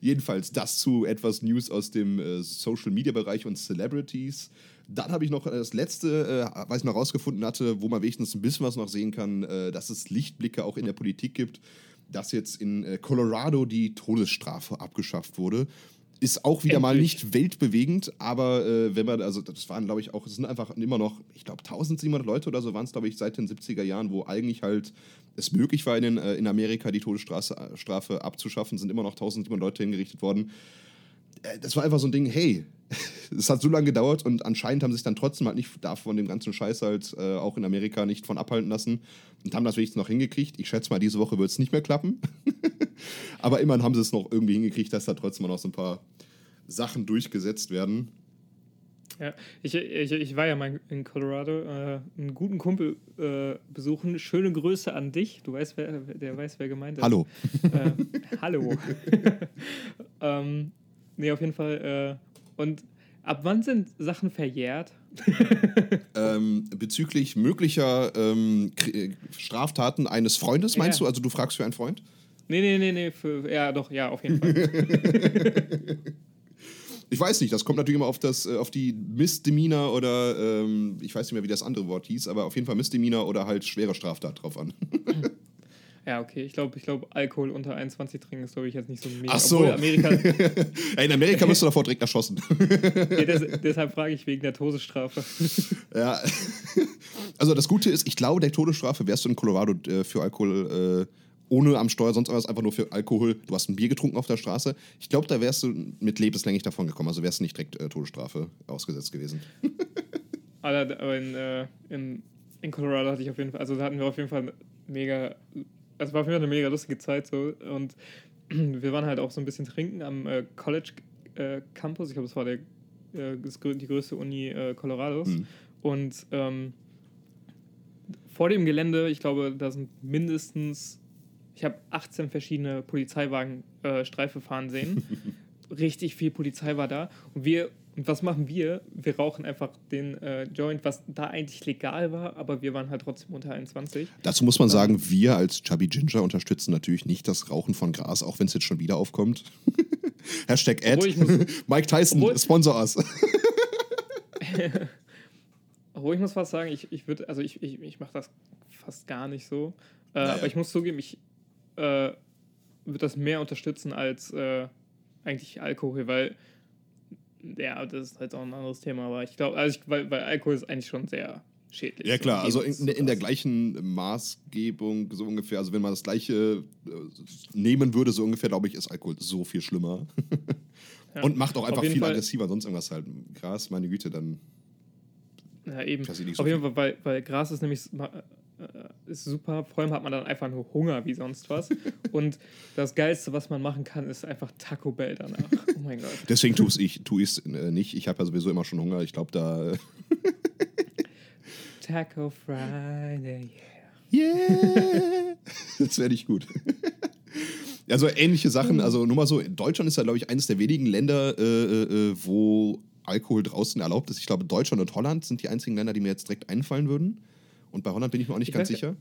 Jedenfalls das zu etwas News aus dem äh, Social Media Bereich und Celebrities. Dann habe ich noch das letzte, äh, was ich noch rausgefunden hatte, wo man wenigstens ein bisschen was noch sehen kann, äh, dass es Lichtblicke auch in der Politik gibt, dass jetzt in äh, Colorado die Todesstrafe abgeschafft wurde. Ist auch wieder Endlich. mal nicht weltbewegend, aber äh, wenn man, also das waren, glaube ich, auch, es sind einfach immer noch, ich glaube, 1700 Leute oder so waren es, glaube ich, seit den 70er Jahren, wo eigentlich halt es möglich war, in, äh, in Amerika die Todesstrafe äh, abzuschaffen, sind immer noch 1700 Leute hingerichtet worden. Äh, das war einfach so ein Ding, hey, es hat so lange gedauert und anscheinend haben sich dann trotzdem halt nicht davon dem ganzen Scheiß halt äh, auch in Amerika nicht von abhalten lassen und haben das wenigstens noch hingekriegt. Ich schätze mal, diese Woche wird es nicht mehr klappen. Aber immerhin haben sie es noch irgendwie hingekriegt, dass da trotzdem noch so ein paar Sachen durchgesetzt werden. Ja, ich, ich, ich war ja mal in Colorado, äh, einen guten Kumpel äh, besuchen. Schöne Grüße an dich. Du weißt, wer, der weiß, wer gemeint ist. Hallo. Äh, hallo. ähm, nee, auf jeden Fall. Äh, und ab wann sind Sachen verjährt? ähm, bezüglich möglicher ähm, Straftaten eines Freundes, meinst ja. du? Also du fragst für einen Freund? Nee, nee, nee, nee. Für, ja, doch, ja, auf jeden Fall. Ich weiß nicht, das kommt natürlich immer auf, das, äh, auf die Misdemeanor oder ähm, ich weiß nicht mehr, wie das andere Wort hieß, aber auf jeden Fall Misdemeanor oder halt schwere Straftat drauf an. Ja, okay. Ich glaube, ich glaub, Alkohol unter 21 trinken ist, glaube ich, jetzt nicht so mega. Ach so. Amerika ja, in Amerika wirst du davor direkt erschossen. ja, des, deshalb frage ich wegen der Todesstrafe. ja. Also das Gute ist, ich glaube, der Todesstrafe wärst du in Colorado äh, für Alkohol äh, ohne am Steuer sonst was, einfach nur für Alkohol. Du hast ein Bier getrunken auf der Straße. Ich glaube, da wärst du mit lebenslänglich davon gekommen. Also wärst du nicht direkt äh, Todesstrafe ausgesetzt gewesen. aber in, äh, in, in Colorado hatte ich auf jeden Fall, also da hatten wir auf jeden Fall mega, also war jeden Fall eine mega lustige Zeit so und wir waren halt auch so ein bisschen trinken am äh, College äh, Campus. Ich glaube, das war der, äh, die größte Uni äh, Colorados. Mhm. Und ähm, vor dem Gelände, ich glaube, da sind mindestens ich habe 18 verschiedene Polizeiwagen äh, Streife fahren sehen. Richtig viel Polizei war da. Und wir, und was machen wir? Wir rauchen einfach den äh, Joint, was da eigentlich legal war, aber wir waren halt trotzdem unter 21. Dazu muss man sagen, wir als Chubby Ginger unterstützen natürlich nicht das Rauchen von Gras, auch wenn es jetzt schon wieder aufkommt. Hashtag Ad. Mike Tyson, obwohl, Sponsor us. obwohl ich muss was sagen, ich, ich würde, also ich, ich, ich mache das fast gar nicht so. Äh, naja. Aber ich muss zugeben, ich, äh, wird das mehr unterstützen als äh, eigentlich Alkohol, weil ja, das ist halt auch ein anderes Thema, aber ich glaube, also weil, weil Alkohol ist eigentlich schon sehr schädlich. Ja klar, also in, in, der gleichen Maßgebung so ungefähr, also wenn man das gleiche äh, nehmen würde, so ungefähr, glaube ich, ist Alkohol so viel schlimmer. ja. Und macht auch einfach viel Fall, aggressiver, sonst irgendwas halt. Gras, meine Güte, dann. Ja, eben. So Auf jeden Fall, weil, weil Gras ist nämlich ist super. Vor allem hat man dann einfach nur Hunger wie sonst was. Und das Geilste, was man machen kann, ist einfach Taco Bell danach. Oh mein Gott. Deswegen tue ich es äh, nicht. Ich habe ja sowieso immer schon Hunger. Ich glaube, da. Äh, Taco Friday, yeah. Yeah! das wäre nicht gut. Also ähnliche Sachen, also nur mal so, Deutschland ist ja, glaube ich, eines der wenigen Länder, äh, äh, wo Alkohol draußen erlaubt ist. Ich glaube, Deutschland und Holland sind die einzigen Länder, die mir jetzt direkt einfallen würden. Und bei Holland bin ich mir auch nicht ich ganz sicher.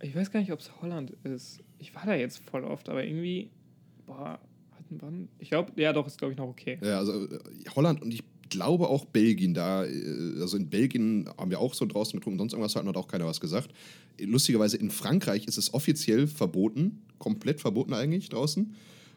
Ich weiß gar nicht, ob es Holland ist. Ich war da jetzt voll oft, aber irgendwie, boah, hatten wann? Ich glaube, ja, doch, ist glaube ich noch okay. Ja, also äh, Holland und ich glaube auch Belgien da, äh, also in Belgien haben wir auch so draußen getrunken, sonst irgendwas hat hat auch keiner was gesagt. Lustigerweise in Frankreich ist es offiziell verboten, komplett verboten eigentlich draußen.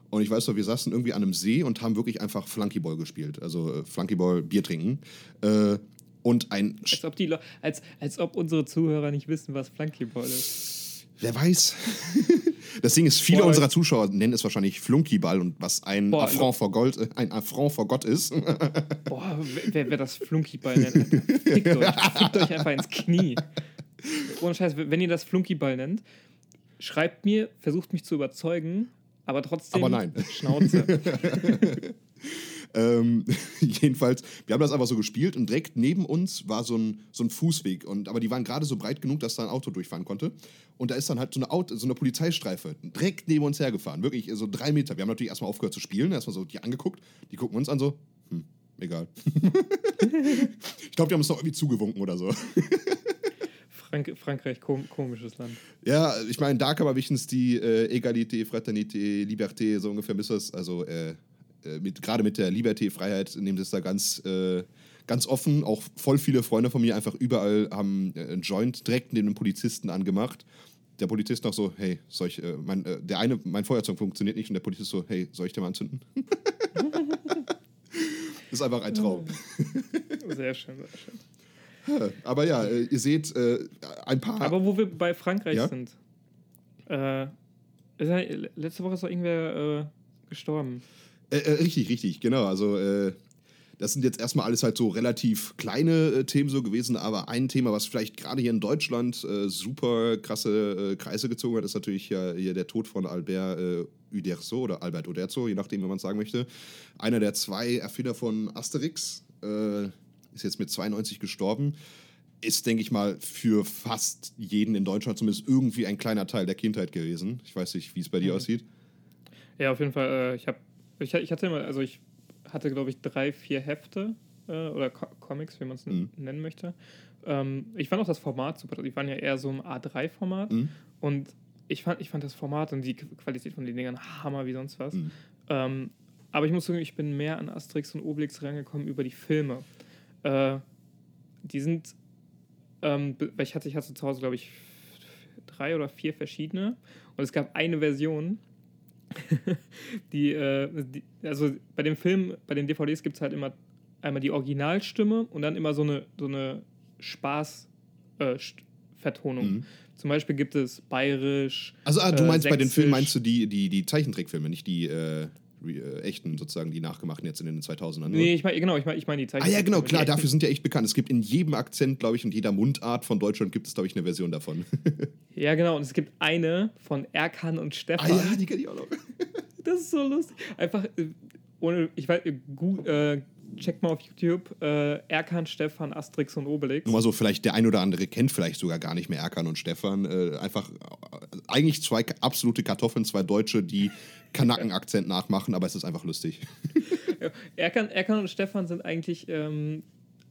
Und ich weiß noch, wir saßen irgendwie an einem See und haben wirklich einfach Flunkyball gespielt, also äh, Flunkyball Bier trinken. Äh, und ein. Als ob, die als, als ob unsere Zuhörer nicht wissen, was Flunkyball ist. Wer weiß. Das Ding ist, viele Boah, unserer Zuschauer nennen es wahrscheinlich Flunkyball und was ein Boah, Affront vor Gold, äh, ein Affront vor Gott ist. Boah, wer, wer das Flunkyball nennt, fickt euch, fickt euch einfach ins Knie. Ohne Scheiß, wenn ihr das Flunkyball nennt, schreibt mir, versucht mich zu überzeugen, aber trotzdem aber nein. Schnauze. Ähm, jedenfalls, wir haben das einfach so gespielt und direkt neben uns war so ein, so ein Fußweg. Und, aber die waren gerade so breit genug, dass da ein Auto durchfahren konnte. Und da ist dann halt so eine, Auto, so eine Polizeistreife direkt neben uns hergefahren. Wirklich so drei Meter. Wir haben natürlich erstmal aufgehört zu spielen, erstmal so die angeguckt. Die gucken uns an so, hm, egal. ich glaube, die haben uns doch irgendwie zugewunken oder so. Frank Frankreich, kom komisches Land. Ja, ich meine, da kann man wenigstens die äh, Egalité, Fraternité, Liberté, so ungefähr ist das. Also äh, mit, gerade mit der Liberté, Freiheit, nehmen sie es da ganz, äh, ganz offen. Auch voll viele Freunde von mir einfach überall haben äh, einen Joint direkt neben den Polizisten angemacht. Der Polizist noch so, hey, soll ich, äh, mein, der eine, mein Feuerzeug funktioniert nicht und der Polizist so, hey, soll ich den mal anzünden? das ist einfach ein Traum. Sehr schön, sehr schön. Aber ja, äh, ihr seht äh, ein paar. Aber wo wir bei Frankreich ja? sind. Äh, letzte Woche ist doch irgendwer äh, gestorben. Äh, äh, richtig, richtig, genau. Also das sind jetzt erstmal alles halt so relativ kleine Themen so gewesen, aber ein Thema, was vielleicht gerade hier in Deutschland super krasse Kreise gezogen hat, ist natürlich ja hier der Tod von Albert Uderzo oder Albert Uderzo, je nachdem, wie man sagen möchte. Einer der zwei Erfinder von Asterix ist jetzt mit 92 gestorben. Ist, denke ich mal, für fast jeden in Deutschland zumindest irgendwie ein kleiner Teil der Kindheit gewesen. Ich weiß nicht, wie es bei dir mhm. aussieht. Ja, auf jeden Fall. Äh, ich, hab, ich, ich hatte immer, also ich hatte, glaube ich, drei, vier Hefte äh, oder Co Comics, wie man es mhm. nennen möchte. Ähm, ich fand auch das Format super. Die waren ja eher so im A3-Format. Mhm. Und ich fand, ich fand das Format und die Qualität von den Dingern Hammer wie sonst was. Mhm. Ähm, aber ich muss sagen, ich bin mehr an Asterix und Obelix rangekommen über die Filme. Äh, die sind, ähm, weil ich hatte, ich hatte zu Hause, glaube ich, drei oder vier verschiedene. Und es gab eine Version, die, äh, die, also bei dem Film, bei den DVDs gibt es halt immer einmal die Originalstimme und dann immer so eine, so eine Spaß-Vertonung. Äh, mhm. Zum Beispiel gibt es bayerisch. Also ah, du meinst äh, bei den Filmen meinst du die, die, die Zeichentrickfilme, nicht die. Äh äh, echten sozusagen, die nachgemachten jetzt in den 2000ern. Nee, ich meine, genau, ich meine ich mein die Zeichen. Ah ja, genau, klar, dafür sind ja echt bekannt. Es gibt in jedem Akzent, glaube ich, und jeder Mundart von Deutschland gibt es, glaube ich, eine Version davon. ja, genau, und es gibt eine von Erkan und Stefan. Ah ja, die kenne ich auch noch. das ist so lustig. Einfach, äh, ohne, ich weiß, gut, äh, checkt mal auf YouTube äh, Erkan, Stefan, Asterix und Obelix. Nur mal so, vielleicht der ein oder andere kennt vielleicht sogar gar nicht mehr Erkan und Stefan. Äh, einfach äh, eigentlich zwei absolute Kartoffeln, zwei Deutsche, die Kanaken-Akzent nachmachen, aber es ist einfach lustig. Erkan, Erkan und Stefan sind eigentlich. Ähm,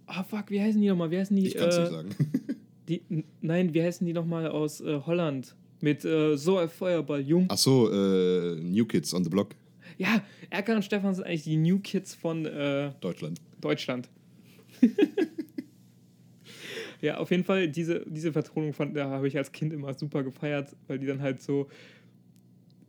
oh fuck, wie heißen die nochmal? Wie heißen die? Ich kann es nicht sagen. Die, nein, wie heißen die nochmal aus äh, Holland? Mit äh, so ein Feuerball, jung. Ach so, äh, New Kids on the Block. Ja, Erkan und Stefan sind eigentlich die New Kids von äh, Deutschland. Deutschland. ja, auf jeden Fall, diese, diese Vertonung fand, da habe ich als Kind immer super gefeiert, weil die dann halt so,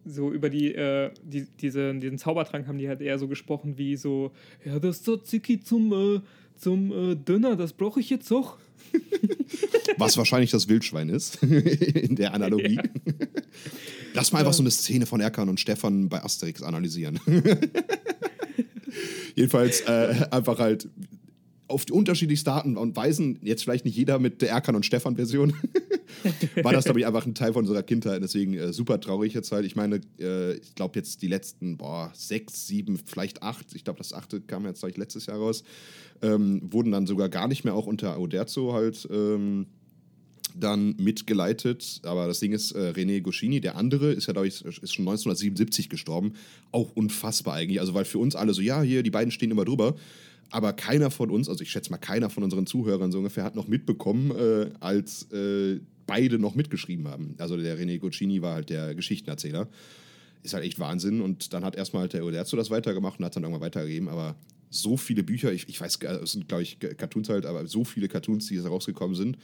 so über die, äh, die, diese, diesen Zaubertrank haben die halt eher so gesprochen wie so, ja, das ist so Zicki zum, äh, zum äh, Döner, das brauche ich jetzt auch. Was wahrscheinlich das Wildschwein ist, in der Analogie. Ja. Lass mal einfach so eine Szene von Erkan und Stefan bei Asterix analysieren. Jedenfalls äh, einfach halt auf die unterschiedlichsten Arten und Weisen, jetzt vielleicht nicht jeder mit der Erkan und Stefan-Version, war das, glaube ich, einfach ein Teil von unserer Kindheit. Deswegen äh, super traurig jetzt halt. Ich meine, äh, ich glaube jetzt die letzten, boah, sechs, sieben, vielleicht acht, ich glaube das achte kam jetzt, glaube ich, letztes Jahr raus, ähm, wurden dann sogar gar nicht mehr auch unter Oderzo halt ähm, dann mitgeleitet. Aber das Ding ist, äh, René Goscini, der andere, ist ja, glaube ich, ist schon 1977 gestorben. Auch unfassbar eigentlich. Also, weil für uns alle so, ja, hier, die beiden stehen immer drüber. Aber keiner von uns, also ich schätze mal, keiner von unseren Zuhörern so ungefähr hat noch mitbekommen, äh, als äh, beide noch mitgeschrieben haben. Also der René Goscini war halt der Geschichtenerzähler. Ist halt echt Wahnsinn. Und dann hat erstmal halt der Uderzo das weitergemacht und hat dann irgendwann weitergegeben. Aber so viele Bücher, ich, ich weiß, es sind glaube ich Cartoons halt, aber so viele Cartoons, die jetzt rausgekommen sind,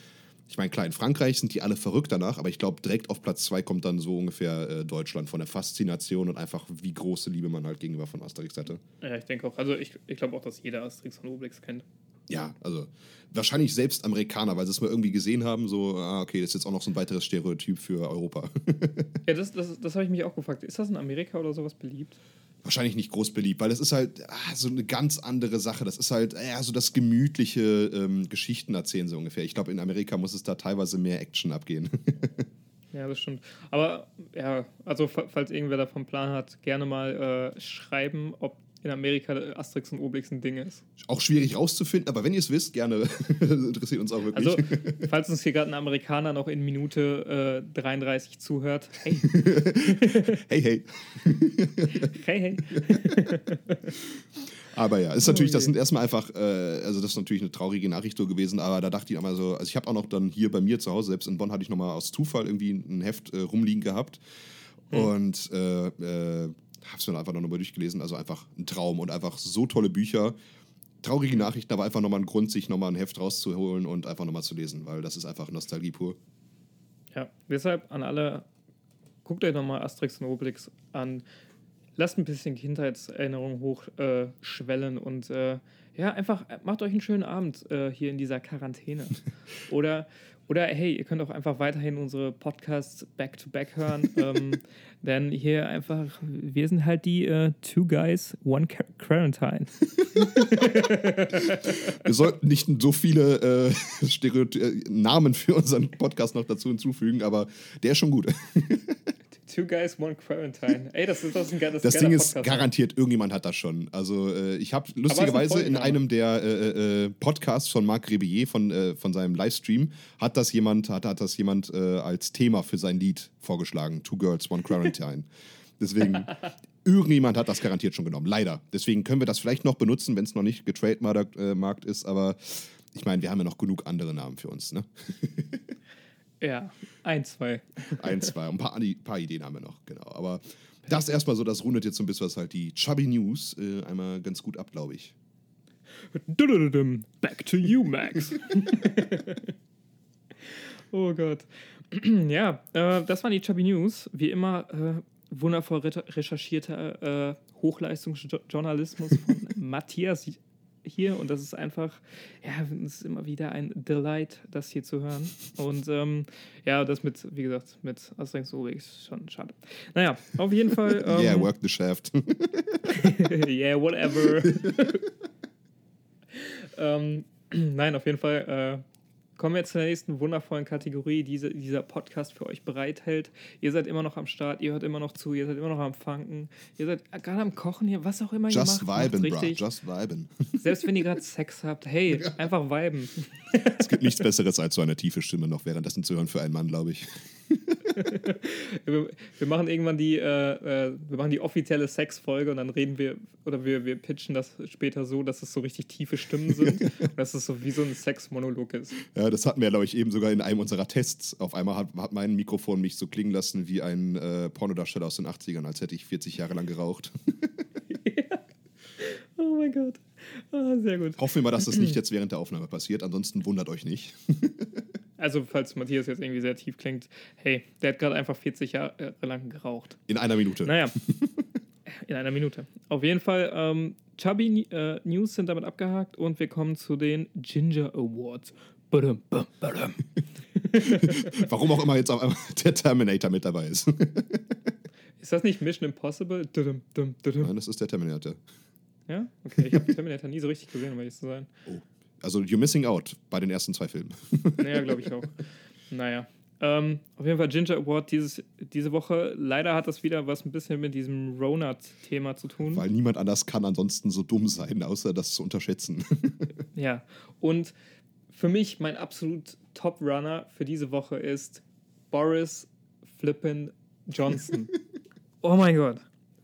ich meine, klar, in Frankreich sind die alle verrückt danach, aber ich glaube, direkt auf Platz zwei kommt dann so ungefähr äh, Deutschland von der Faszination und einfach, wie große Liebe man halt gegenüber von Asterix hatte. Ja, ich denke auch. Also ich, ich glaube auch, dass jeder Asterix und Obelix kennt. Ja, also wahrscheinlich selbst Amerikaner, weil sie es mal irgendwie gesehen haben, so, ah, okay, das ist jetzt auch noch so ein weiteres Stereotyp für Europa. ja, das, das, das habe ich mich auch gefragt. Ist das in Amerika oder sowas beliebt? Wahrscheinlich nicht groß beliebt, weil das ist halt ah, so eine ganz andere Sache. Das ist halt eher so das gemütliche ähm, Geschichten erzählen so ungefähr. Ich glaube, in Amerika muss es da teilweise mehr Action abgehen. ja, das stimmt. Aber ja, also falls irgendwer davon Plan hat, gerne mal äh, schreiben, ob in Amerika Asterix und Obelix ein Ding ist. Auch schwierig rauszufinden, aber wenn ihr es wisst, gerne. das interessiert uns auch wirklich. Also, falls uns hier gerade ein Amerikaner noch in Minute äh, 33 zuhört, hey. hey, hey. hey, hey. Aber ja, ist natürlich, das sind erstmal einfach, äh, also das ist natürlich eine traurige Nachricht so gewesen, aber da dachte ich immer so, also ich habe auch noch dann hier bei mir zu Hause, selbst in Bonn hatte ich nochmal aus Zufall irgendwie ein Heft äh, rumliegen gehabt hm. und äh, äh, habe es mir einfach nochmal durchgelesen, also einfach ein Traum und einfach so tolle Bücher. Traurige Nachrichten, aber einfach nochmal ein Grund, sich nochmal ein Heft rauszuholen und einfach nochmal zu lesen, weil das ist einfach Nostalgie pur. Ja, deshalb an alle, guckt euch nochmal Asterix und Obelix an lasst ein bisschen Kindheitserinnerungen hochschwellen äh, und äh, ja, einfach macht euch einen schönen Abend äh, hier in dieser Quarantäne. oder, oder hey, ihr könnt auch einfach weiterhin unsere Podcasts back-to-back hören. ähm, denn hier einfach, wir sind halt die uh, Two Guys, One Quarantine. wir sollten nicht so viele äh, äh, Namen für unseren Podcast noch dazu hinzufügen, aber der ist schon gut. Two Guys, One Quarantine. Ey, das ist, das ist ein geiles Das Ding ist garantiert, irgendjemand hat das schon. Also, äh, ich habe lustigerweise in einem der äh, äh, äh, Podcasts von Marc Rebillet von, äh, von seinem Livestream hat das jemand, hat, hat das jemand äh, als Thema für sein Lied vorgeschlagen. Two Girls, One Quarantine. Deswegen, irgendjemand hat das garantiert schon genommen. Leider. Deswegen können wir das vielleicht noch benutzen, wenn es noch nicht getrademarkt ist, aber ich meine, wir haben ja noch genug andere Namen für uns, ne? Ja, ein, zwei. Ein, zwei. Ein paar, ein paar Ideen haben wir noch, genau. Aber das erstmal so, das rundet jetzt so ein bisschen was halt die Chubby News äh, einmal ganz gut ab, glaube ich. Back to you, Max. oh Gott. ja, äh, das waren die Chubby News. Wie immer äh, wundervoll recherchierter äh, Hochleistungsjournalismus von Matthias hier und das ist einfach, ja, es ist immer wieder ein Delight, das hier zu hören. Und ähm, ja, das mit, wie gesagt, mit Asterix Obelix schon schade. Naja, auf jeden Fall. Ähm, yeah, work the shaft. yeah, whatever. ähm, nein, auf jeden Fall äh, kommen wir zur nächsten wundervollen Kategorie, die diese, dieser Podcast für euch bereithält. Ihr seid immer noch am Start, ihr hört immer noch zu, ihr seid immer noch am Fanken, ihr seid gerade am Kochen hier, was auch immer just ihr macht. Just viben, bro, just viben. Selbst wenn ihr gerade Sex habt, hey, einfach viben. es gibt nichts Besseres als so eine tiefe Stimme noch währenddessen zu hören für einen Mann, glaube ich. wir, wir, machen irgendwann die, äh, äh, wir machen die offizielle Sex-Folge und dann reden wir, oder wir, wir pitchen das später so, dass es so richtig tiefe Stimmen sind. dass es so wie so ein Sex-Monolog ist. Ja, das hatten wir, glaube ich, eben sogar in einem unserer Tests. Auf einmal hat, hat mein Mikrofon mich so klingen lassen wie ein äh, Pornodarsteller aus den 80ern, als hätte ich 40 Jahre lang geraucht. ja. Oh mein Gott. Ah, sehr gut. Hoffen wir mal, dass das nicht jetzt während der Aufnahme passiert. Ansonsten wundert euch nicht. Also, falls Matthias jetzt irgendwie sehr tief klingt, hey, der hat gerade einfach 40 Jahre lang geraucht. In einer Minute. Naja. In einer Minute. Auf jeden Fall, ähm, Chubby äh, News sind damit abgehakt und wir kommen zu den Ginger Awards. Badum, badum. Warum auch immer jetzt auch der Terminator mit dabei ist. ist das nicht Mission Impossible? Dudum, dudum, dudum. Nein, das ist der Terminator. Ja? Okay, ich habe Terminator nie so richtig gesehen, um ehrlich zu sein. Oh. Also, you're missing out bei den ersten zwei Filmen. naja, glaube ich auch. Naja. Ähm, auf jeden Fall Ginger Award dieses, diese Woche. Leider hat das wieder was ein bisschen mit diesem Ronut-Thema zu tun. Weil niemand anders kann ansonsten so dumm sein, außer das zu unterschätzen. ja, und für mich mein absolut Top-Runner für diese Woche ist Boris Flippin Johnson. oh mein Gott.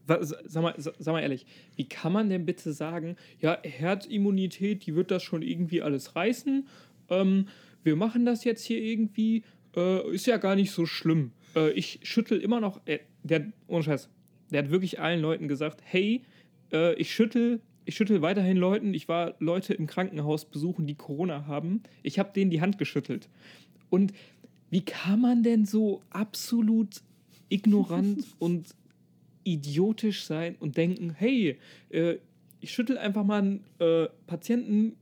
Sag mal, sag mal ehrlich, wie kann man denn bitte sagen, ja, Herzimmunität, die wird das schon irgendwie alles reißen. Ähm, wir machen das jetzt hier irgendwie, äh, ist ja gar nicht so schlimm. Äh, ich schüttel immer noch, äh, der, ohne Scheiß, der hat wirklich allen Leuten gesagt, hey, äh, ich schüttel, ich schüttel weiterhin Leuten, ich war Leute im Krankenhaus besuchen, die Corona haben. Ich habe denen die Hand geschüttelt. Und wie kann man denn so absolut ignorant und idiotisch sein und denken, hey, äh, ich schüttel einfach mal einen äh, Patienten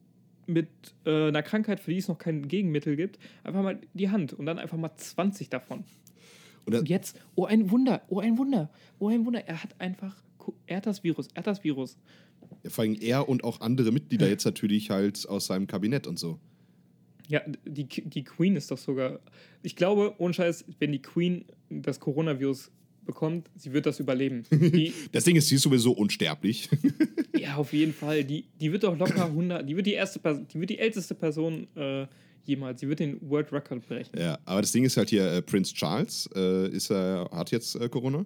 mit äh, einer Krankheit, für die es noch kein Gegenmittel gibt, einfach mal die Hand und dann einfach mal 20 davon. Und, und jetzt, oh ein Wunder, oh ein Wunder, oh ein Wunder, er hat einfach, er hat das Virus, er hat das Virus. Ja, vor allem er und auch andere Mitglieder jetzt natürlich halt aus seinem Kabinett und so. Ja, die, die Queen ist doch sogar. Ich glaube, ohne Scheiß, wenn die Queen das Coronavirus bekommt, sie wird das überleben. Die, Das Ding ist, sie ist sowieso unsterblich. ja, auf jeden Fall. Die, die wird doch locker 100, die wird die erste, Person, die wird die älteste Person äh, jemals. Sie wird den World Record brechen. ja, aber das Ding ist halt hier, äh, Prince Charles äh, ist, äh, hat jetzt äh, Corona.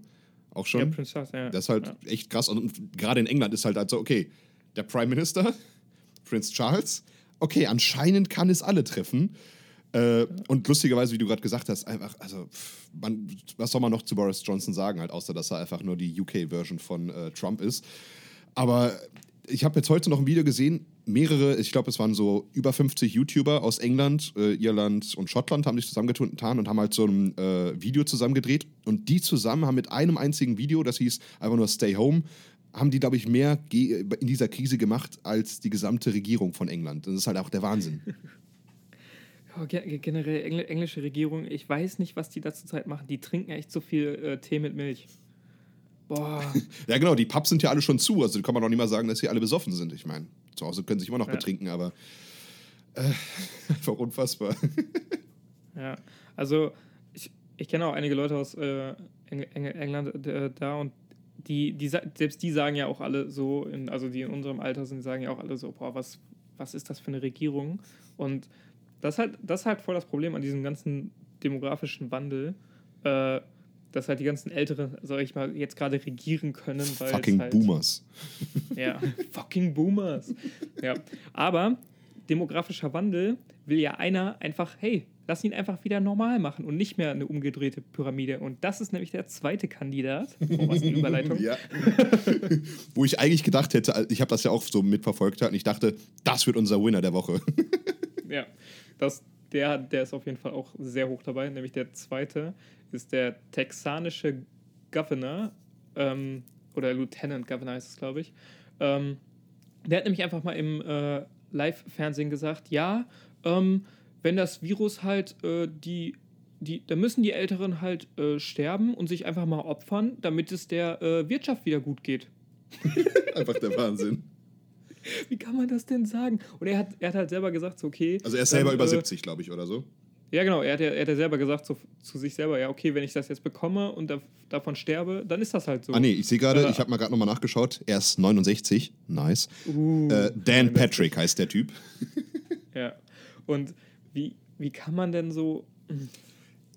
Auch schon. Ja, Prince Charles, ja. Das ist halt ja. echt krass. Und gerade in England ist halt, halt so, okay, der Prime Minister, Prince Charles, okay, anscheinend kann es alle treffen. Äh, und lustigerweise, wie du gerade gesagt hast, einfach, also, pff, man, was soll man noch zu Boris Johnson sagen, halt, außer dass er einfach nur die UK-Version von äh, Trump ist. Aber ich habe jetzt heute noch ein Video gesehen, mehrere, ich glaube, es waren so über 50 YouTuber aus England, äh, Irland und Schottland haben sich zusammengetan und haben halt so ein äh, Video zusammengedreht. Und die zusammen haben mit einem einzigen Video, das hieß einfach nur Stay Home, haben die, glaube ich, mehr in dieser Krise gemacht als die gesamte Regierung von England. Das ist halt auch der Wahnsinn. Generell Engl englische Regierung, ich weiß nicht, was die da zurzeit machen. Die trinken echt so viel äh, Tee mit Milch. Boah. ja, genau, die Pubs sind ja alle schon zu, also kann man doch nicht mal sagen, dass sie alle besoffen sind. Ich meine, zu Hause können sie sich immer noch Ja. betrinken, aber äh, einfach unfassbar. Ja, also ich, ich kenne auch einige Leute aus äh, Eng Eng England äh, da und die, die, selbst die sagen ja auch alle so, in, also die in unserem Alter sind, sagen ja auch alle so, boah, was, was ist das für eine Regierung? Und das ist halt, das ist halt voll das Problem an diesem ganzen demografischen Wandel, äh, dass halt die ganzen Älteren, sag ich mal, jetzt gerade regieren können, weil Fucking halt, Boomers. ja, fucking Boomers. Ja, aber demografischer Wandel will ja einer einfach, hey, lass ihn einfach wieder normal machen und nicht mehr eine umgedrehte Pyramide. Und das ist nämlich der zweite Kandidat. Oh, was eine Überleitung. Ja. Wo ich eigentlich gedacht hätte, ich habe das ja auch so mitverfolgt und ich dachte, das wird unser Winner der Woche. Ja, das, der, der ist auf jeden Fall auch sehr hoch dabei. Nämlich der zweite ist der texanische Governor ähm, oder Lieutenant Governor heißt es, glaube ich. Ähm, der hat nämlich einfach mal im äh, Live-Fernsehen gesagt, ja, ähm, wenn das Virus halt äh, die, die, da müssen die Älteren halt äh, sterben und sich einfach mal opfern, damit es der äh, Wirtschaft wieder gut geht. Einfach der Wahnsinn. Wie kann man das denn sagen? Und er hat, er hat halt selber gesagt, so, okay. Also er ist selber dann, über äh, 70, glaube ich, oder so. Ja, genau. Er hat ja, er hat ja selber gesagt so, zu sich selber, ja, okay, wenn ich das jetzt bekomme und da, davon sterbe, dann ist das halt so. Ah nee, ich sehe gerade, Äh, ich habe mal gerade nochmal nachgeschaut, er ist 69, nice. Uh, Äh, Dan Patrick heißt der Typ. Ja. Und wie, wie kann man denn so.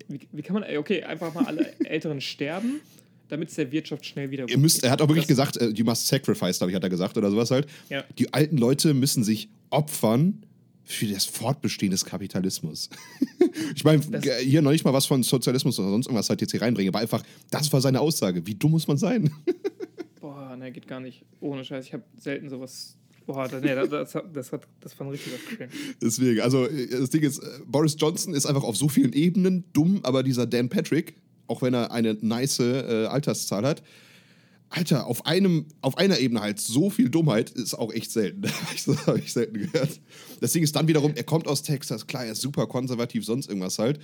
Wie, wie kann man. Okay, einfach mal alle Älteren sterben, damit es der Wirtschaft schnell wieder gut Ihr müsst, geht. er hat auch wirklich Das- gesagt, äh, you must sacrifice, glaube ich, hat er gesagt, oder sowas halt. Ja. Die alten Leute müssen sich opfern für das Fortbestehen des Kapitalismus. ich meine, Das- hier noch nicht mal was von Sozialismus oder sonst irgendwas halt jetzt hier reinbringen, aber einfach, das war seine Aussage. Wie dumm muss man sein? Boah, ne, geht gar nicht. Ohne Scheiß. Ich habe selten sowas. Boah, nee, das, das, hat- das, hat, das war ein richtiger Cringe. Deswegen, also äh, das Ding ist, äh, Boris Johnson ist einfach auf so vielen Ebenen dumm, aber dieser Dan Patrick, auch wenn er eine nice äh, Alterszahl hat, Alter, auf, einem, auf einer Ebene halt so viel Dummheit ist auch echt selten. das habe ich selten gehört. Das Ding ist dann wiederum, er kommt aus Texas, klar, er ist super konservativ, sonst irgendwas halt.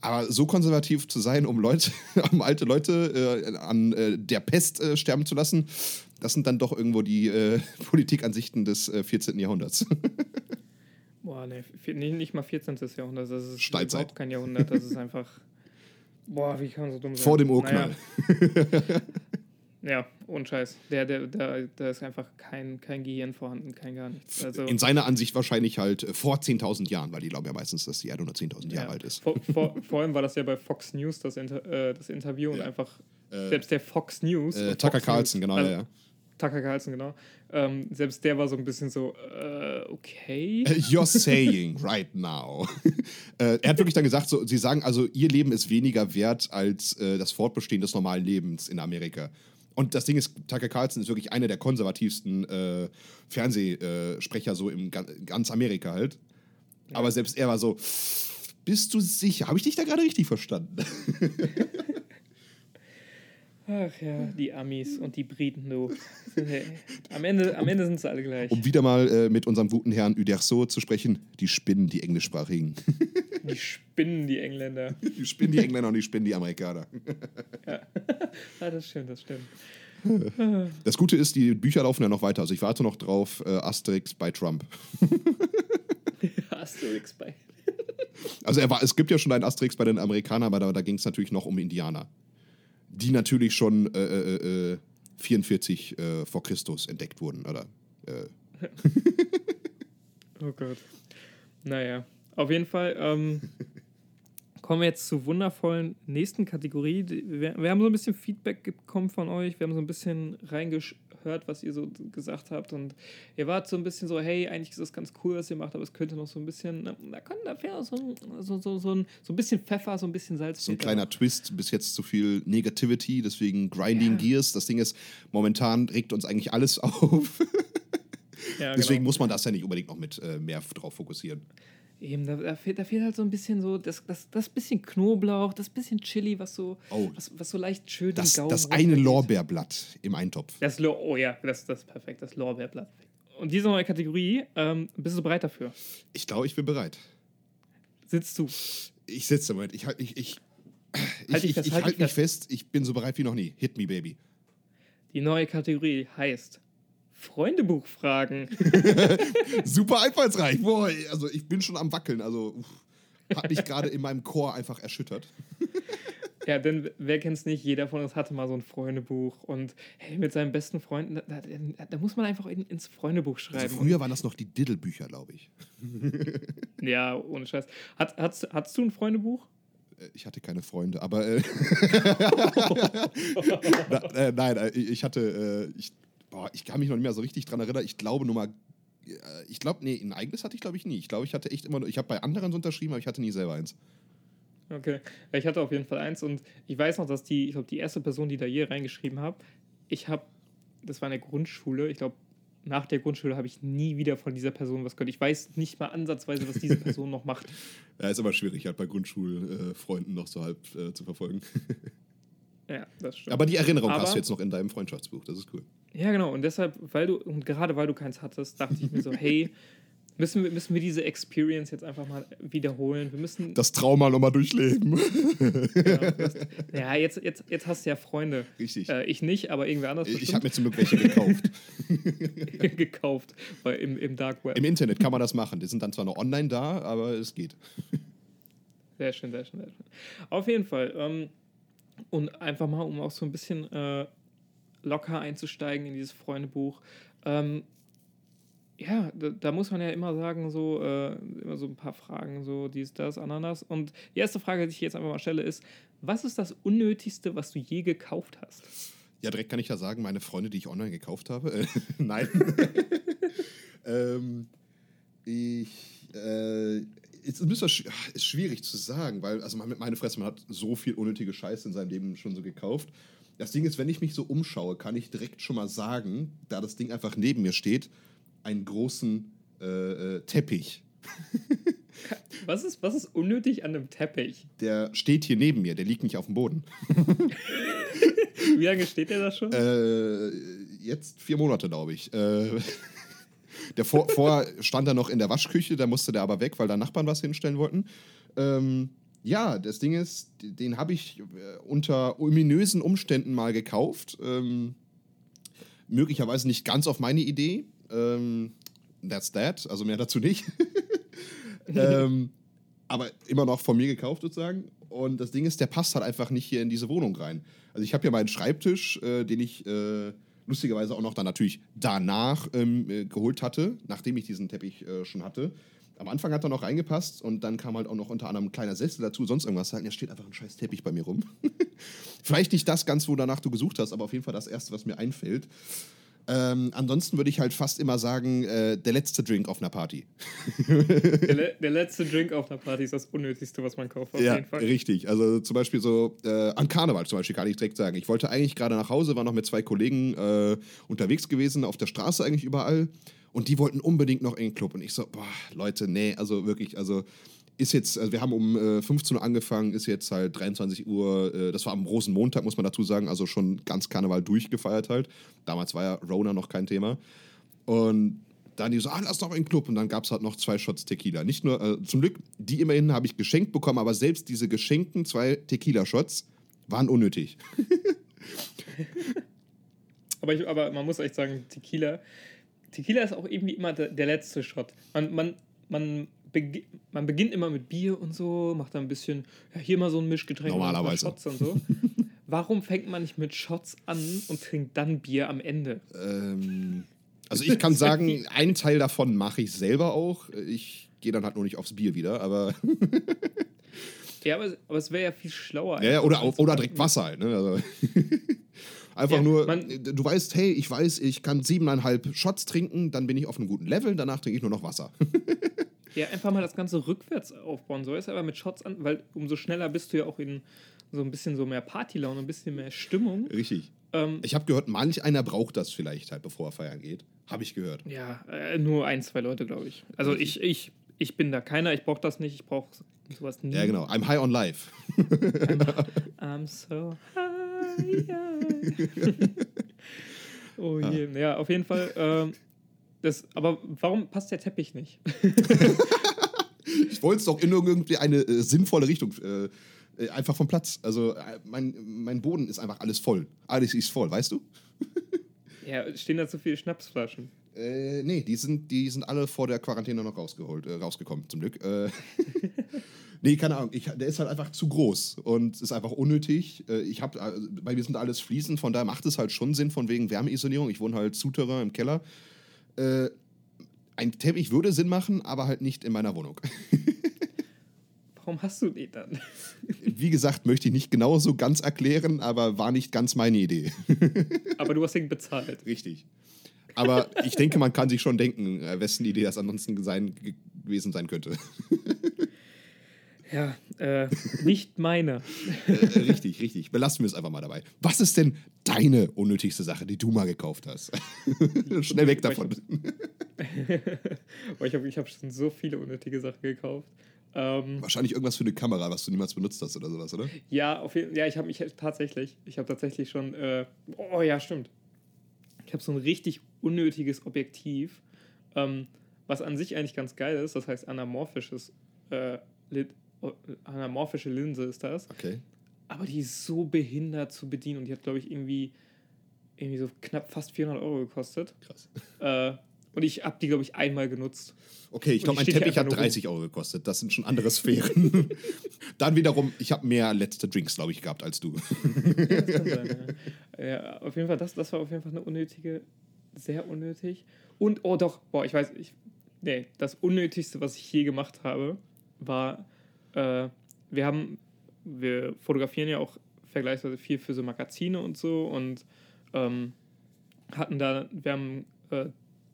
Aber so konservativ zu sein, um Leute, um alte Leute äh, an äh, der Pest äh, sterben zu lassen, das sind dann doch irgendwo die äh, Politikansichten des äh, 14. Jahrhunderts. Boah, ne, nicht, nicht mal 14. Jahrhundert. Das ist Steinzeit. überhaupt kein Jahrhundert. Das ist einfach. Boah, wie kann man so dumm sein? Vor dem Urknall. Naja. Ja, ohne Scheiß. Der, der, der, da ist einfach kein, kein Gehirn vorhanden, kein gar nichts. Also, In seiner Ansicht wahrscheinlich halt äh, vor 10.000 Jahren, weil die glauben ja meistens, dass die Erde nur 10.000 Jahre ja. alt ist. Vor, vor, vor allem war das ja bei Fox News das, Inter, äh, das Interview und Ja. einfach Äh, selbst der Fox News. Äh, und Tucker Carlson, genau, also, ja, ja. Tucker Carlson, genau. Ähm, selbst der war so ein bisschen so, äh, okay. Äh, You're saying right now. äh, er hat wirklich dann gesagt, so, sie sagen also, ihr Leben ist weniger wert als äh, das Fortbestehen des normalen Lebens in Amerika. Und das Ding ist, Tucker Carlson ist wirklich einer der konservativsten äh, Fernsehsprecher so im ga- ganz Amerika halt. Aber selbst er war so, bist du sicher? Habe ich dich da gerade richtig verstanden? Ach ja, die Amis und die Briten, du. Am Ende, am Ende sind sie alle gleich. Um wieder mal äh, mit unserem guten Herrn Uderso zu sprechen, die spinnen die Englischsprachigen. Die spinnen die Engländer. Die spinnen die Engländer und die spinnen die Amerikaner. Ah, das stimmt, das stimmt. Das Gute ist, die Bücher laufen ja noch weiter. Also ich warte noch drauf, äh, Asterix bei Trump. Asterix bei. Also er war, es gibt ja schon einen Asterix bei den Amerikanern, aber da, da ging es natürlich noch um Indianer. Die natürlich schon äh, äh, äh, 44 äh, vor Christus entdeckt wurden, oder? Äh. oh Gott. Naja, auf jeden Fall ähm, kommen wir jetzt zur wundervollen nächsten Kategorie. Wir, wir, haben so ein bisschen Feedback bekommen von euch, wir haben so ein bisschen reingehört, was ihr so gesagt habt und ihr wart so ein bisschen so, hey, eigentlich ist das ganz cool, was ihr macht, aber es könnte noch so ein bisschen, da kann da wäre so, so, so, so, ein, so ein bisschen Pfeffer, so ein bisschen Salz. So ein kleiner noch. Twist, bis jetzt zu viel Negativity, deswegen Grinding ja. Gears. Das Ding ist, momentan regt uns eigentlich alles auf. ja, deswegen genau. muss man das ja nicht unbedingt noch mit äh, mehr drauf fokussieren. Eben, da, da, fehlt, da fehlt halt so ein bisschen so, das, das, das bisschen Knoblauch, das bisschen Chili, was so, oh, was, was so leicht schön Das, das eine Lorbeerblatt im Eintopf. Das Lo oh ja, das, das ist perfekt, das Lorbeerblatt. Und diese neue Kategorie, ähm, bist du bereit dafür? Ich glaube, ich bin bereit. Sitzt du? Ich sitze, Moment. Ich halte ich, ich, halt ich, ich, ich halt mich fest, ich bin so bereit wie noch nie. Hit me, Baby. Die neue Kategorie heißt Freundebuch fragen. Super einfallsreich. Boah, also ich bin schon am Wackeln. Also uff, hat mich gerade in meinem Chor einfach erschüttert. Ja, denn wer kennt es nicht? Jeder von uns hatte mal so ein Freundebuch und hey, mit seinen besten Freunden, da, da, da muss man einfach in, ins Freundebuch also schreiben. Also früher waren das noch die Diddle-Bücher, glaube ich. ja, ohne Scheiß. Hat, hast, hast du ein Freundebuch? Äh, ich hatte keine Freunde, aber äh, Na, äh, nein, äh, ich hatte, äh, ich boah, ich kann mich noch nicht mehr so richtig dran erinnern. Ich glaube nur mal, äh, ich glaube, nee, ein eigenes hatte ich glaube ich nie. Ich glaube, ich hatte echt immer, ich habe bei anderen so unterschrieben, aber ich hatte nie selber eins. Okay, ich hatte auf jeden Fall eins und ich weiß noch, dass die, ich glaube, die erste Person, die da je reingeschrieben hat, ich habe, das war in der Grundschule, ich glaube, nach der Grundschule habe ich nie wieder von dieser Person was gehört. Ich weiß nicht mal ansatzweise, was diese Person noch macht. Ja, ist aber schwierig, halt bei Grundschulfreunden noch so halb äh, zu verfolgen. ja, das stimmt. Aber die Erinnerung aber, hast du jetzt noch in deinem Freundschaftsbuch, das ist cool. Ja, genau. Und deshalb, weil du, und gerade weil du keins hattest, dachte ich mir so, hey, müssen wir, müssen wir diese Experience jetzt einfach mal wiederholen. Wir müssen. Das Trauma nochmal durchleben. Ja, hast, ja, jetzt, jetzt, jetzt hast du ja Freunde. Richtig. Äh, ich nicht, aber irgendwer anders. Ich, ich habe mir zum Glück welche gekauft. gekauft bei, im, im Dark Web. Im Internet kann man das machen. Die sind dann zwar noch online da, aber es geht. Sehr schön, sehr schön, sehr schön. Auf jeden Fall. Ähm, und einfach mal, um auch so ein bisschen äh, locker einzusteigen in dieses Freundebuch. Ähm, ja, da, da, muss man ja immer sagen, so, äh, immer so ein paar Fragen, so dies, das, Ananas. Und die erste Frage, die ich jetzt einfach mal stelle, ist: Was ist das Unnötigste, was du je gekauft hast? Ja, direkt kann ich ja sagen, meine Freunde, die ich online gekauft habe. Äh, nein. ähm, ich. Äh, ist, ist, ist schwierig zu sagen, weil, also meine Fresse, man hat so viel unnötige Scheiße in seinem Leben schon so gekauft. Das Ding ist, wenn ich mich so umschaue, kann ich direkt schon mal sagen, da das Ding einfach neben mir steht, einen großen äh, äh, Teppich. was, ist, was ist unnötig an einem Teppich? Der steht hier neben mir, der liegt nicht auf dem Boden. Wie lange steht der da schon? Äh, jetzt vier Monate, glaube ich. Äh, der vor, vorher stand er noch in der Waschküche, da musste der aber weg, weil da Nachbarn was hinstellen wollten. Ähm, ja, das Ding ist, den habe ich äh, unter ominösen Umständen mal gekauft. Ähm, möglicherweise nicht ganz auf meine Idee. Ähm, that's that, also mehr dazu nicht. ähm, aber immer noch von mir gekauft sozusagen. Und das Ding ist, der passt halt einfach nicht hier in diese Wohnung rein. Also ich habe hier meinen Schreibtisch, äh, den ich äh, lustigerweise auch noch dann natürlich danach ähm, äh, geholt hatte, nachdem ich diesen Teppich äh, schon hatte am Anfang hat er noch reingepasst und dann kam halt auch noch unter anderem ein kleiner Sessel dazu, sonst irgendwas halt. Ja, steht einfach ein scheiß Teppich bei mir rum. Vielleicht nicht das ganz, wo danach du gesucht hast, aber auf jeden Fall das erste, was mir einfällt. Ähm, ansonsten würde ich halt fast immer sagen, äh, der letzte Drink auf einer Party. der, le der, letzte Drink auf einer Party ist das Unnötigste, was man kauft, auf ja, jeden Fall. Richtig. Also zum Beispiel so, äh, an Karneval zum Beispiel kann ich direkt sagen. Ich wollte eigentlich gerade nach Hause, war noch mit zwei Kollegen äh, unterwegs gewesen, auf der Straße eigentlich überall. Und die wollten unbedingt noch in den Club. Und ich so, boah, Leute, nee, also wirklich, also ist jetzt, also wir haben um äh, 15 Uhr angefangen, ist jetzt halt 23 Uhr, äh, das war am Rosenmontag, muss man dazu sagen, also schon ganz Karneval durchgefeiert halt. Damals war ja Rona noch kein Thema. Und dann die so, ah, lass doch in den Club. Und dann gab es halt noch zwei Shots Tequila. Nicht nur, äh, zum Glück, die immerhin habe ich geschenkt bekommen, aber selbst diese geschenkten zwei Tequila-Shots waren unnötig. aber, ich, aber man muss echt sagen, Tequila Tequila ist auch irgendwie immer der, der letzte Shot. Man, man, man, beg man beginnt immer mit Bier und so, macht dann ein bisschen, ja, hier mal so ein Mischgetränk, Normalerweise. Shots und so. warum fängt man nicht mit Shots an und trinkt dann Bier am Ende? Ähm, also ich kann sagen, einen Teil davon mache ich selber auch. Ich gehe dann halt nur nicht aufs Bier wieder, aber. ja, aber, aber es wäre ja viel schlauer. Ja, oder, oder direkt Wasser halt. Ne? Also Einfach ja, nur, du weißt, hey, ich weiß, ich kann siebeneinhalb Shots trinken, dann bin ich auf einem guten Level, danach trinke ich nur noch Wasser. ja, einfach mal das Ganze rückwärts aufbauen. So ist aber mit Shots an, weil umso schneller bist du ja auch in so ein bisschen so mehr Partylaune, ein bisschen mehr Stimmung. Richtig. Ähm, ich habe gehört, manch einer braucht das vielleicht halt, bevor er feiern geht. Habe ich gehört. Ja, äh, nur ein, zwei Leute, glaube ich. Also ich, ich, ich bin da keiner, ich brauche das nicht, ich brauche sowas nie. Ja, genau. I'm high on life. I'm so high. Oh je. Ja. ja, auf jeden Fall. Ähm, das, aber warum passt der Teppich nicht? ich wollte es doch in irgendwie eine äh, sinnvolle Richtung. Äh, äh, einfach vom Platz. Also äh, mein, mein Boden ist einfach alles voll. Alles ist voll, weißt du? ja, stehen da zu viele Schnapsflaschen? Äh, nee, die sind, die sind alle vor der Quarantäne noch rausgeholt, äh, rausgekommen, zum Glück. Äh, nee, keine Ahnung. Ich, der ist halt einfach zu groß und ist einfach unnötig. Äh, ich hab, äh, bei mir sind alles fließend, von daher macht es halt schon Sinn, von wegen Wärmeisolierung. Ich wohne halt Souterrain im Keller. Äh, ein Teppich würde Sinn machen, aber halt nicht in meiner Wohnung. Warum hast du den dann? Wie gesagt, möchte ich nicht genau so ganz erklären, aber war nicht ganz meine Idee. aber du hast ihn bezahlt. Richtig. Aber ich denke, man kann sich schon denken, wessen Idee das ansonsten sein, gewesen sein könnte. Ja, äh, nicht meine. äh, richtig, richtig. Belassen wir es einfach mal dabei. Was ist denn deine unnötigste Sache, die du mal gekauft hast? Schnell weg davon. ich habe ich hab schon so viele unnötige Sachen gekauft. Ähm, Wahrscheinlich irgendwas für eine Kamera, was du niemals benutzt hast oder sowas, oder? Ja, auf jeden, ja ich habe mich tatsächlich, ich habe tatsächlich schon, äh, oh ja, stimmt. Ich habe so ein richtig unnötiges Objektiv, ähm, was an sich eigentlich ganz geil ist, das heißt anamorphisches, äh, anamorphische Linse ist das. Okay. Aber die ist so behindert zu bedienen und die hat, glaube ich, irgendwie, irgendwie so knapp fast 400 Euro gekostet. Krass. Äh, und ich habe die, glaube ich, einmal genutzt. Okay, ich glaube, mein Teppich hat 30 Euro gekostet. Das sind schon andere Sphären. Dann wiederum, ich habe mehr letzte Drinks, glaube ich, gehabt als du. ja, sein, ja. ja, auf jeden Fall, das, das war auf jeden Fall eine unnötige, sehr unnötig. Und, oh doch, boah, ich weiß, ich, nee, das Unnötigste, was ich je gemacht habe, war, äh, wir haben, wir fotografieren ja auch vergleichsweise viel für so Magazine und so und ähm, hatten da, wir haben äh,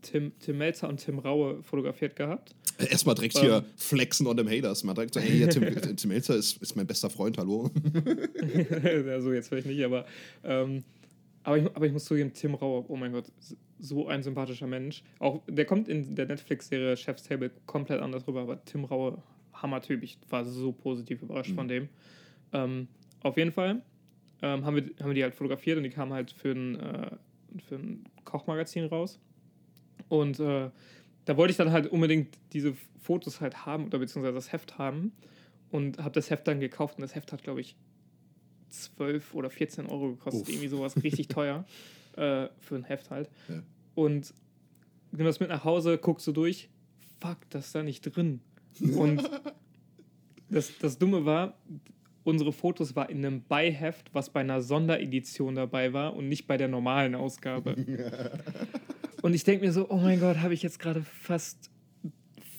Tim, Tim Melzer und Tim Raue fotografiert gehabt. Erstmal direkt hier ähm, flexen on them haters. Man direkt so, hey, ja, Tim, Tim Melzer ist, ist mein bester Freund, hallo. ja, so jetzt vielleicht nicht, aber, ähm, aber, ich, aber ich muss zugeben, Tim Raue, oh mein Gott, so ein sympathischer Mensch. Auch, der kommt in der Netflix-Serie Chef's Table komplett anders rüber, aber Tim Raue, Hammertyp. Ich war so positiv überrascht mhm. von dem. Ähm, auf jeden Fall ähm, haben, wir, haben wir die halt fotografiert und die kamen halt für ein, äh, für ein Kochmagazin raus. Und äh, da wollte ich dann halt unbedingt diese Fotos halt haben oder beziehungsweise das Heft haben und habe das Heft dann gekauft und das Heft hat, glaube ich, 12 oder 14 Euro gekostet. Uff. Irgendwie sowas richtig teuer äh, für ein Heft halt. Ja. Und nimm das mit nach Hause, guckst du durch, fuck, das ist da nicht drin. Und das, das Dumme war, unsere Fotos war in einem Beiheft, was bei einer Sonderedition dabei war und nicht bei der normalen Ausgabe. Und ich denke mir so, oh mein Gott, habe ich jetzt gerade fast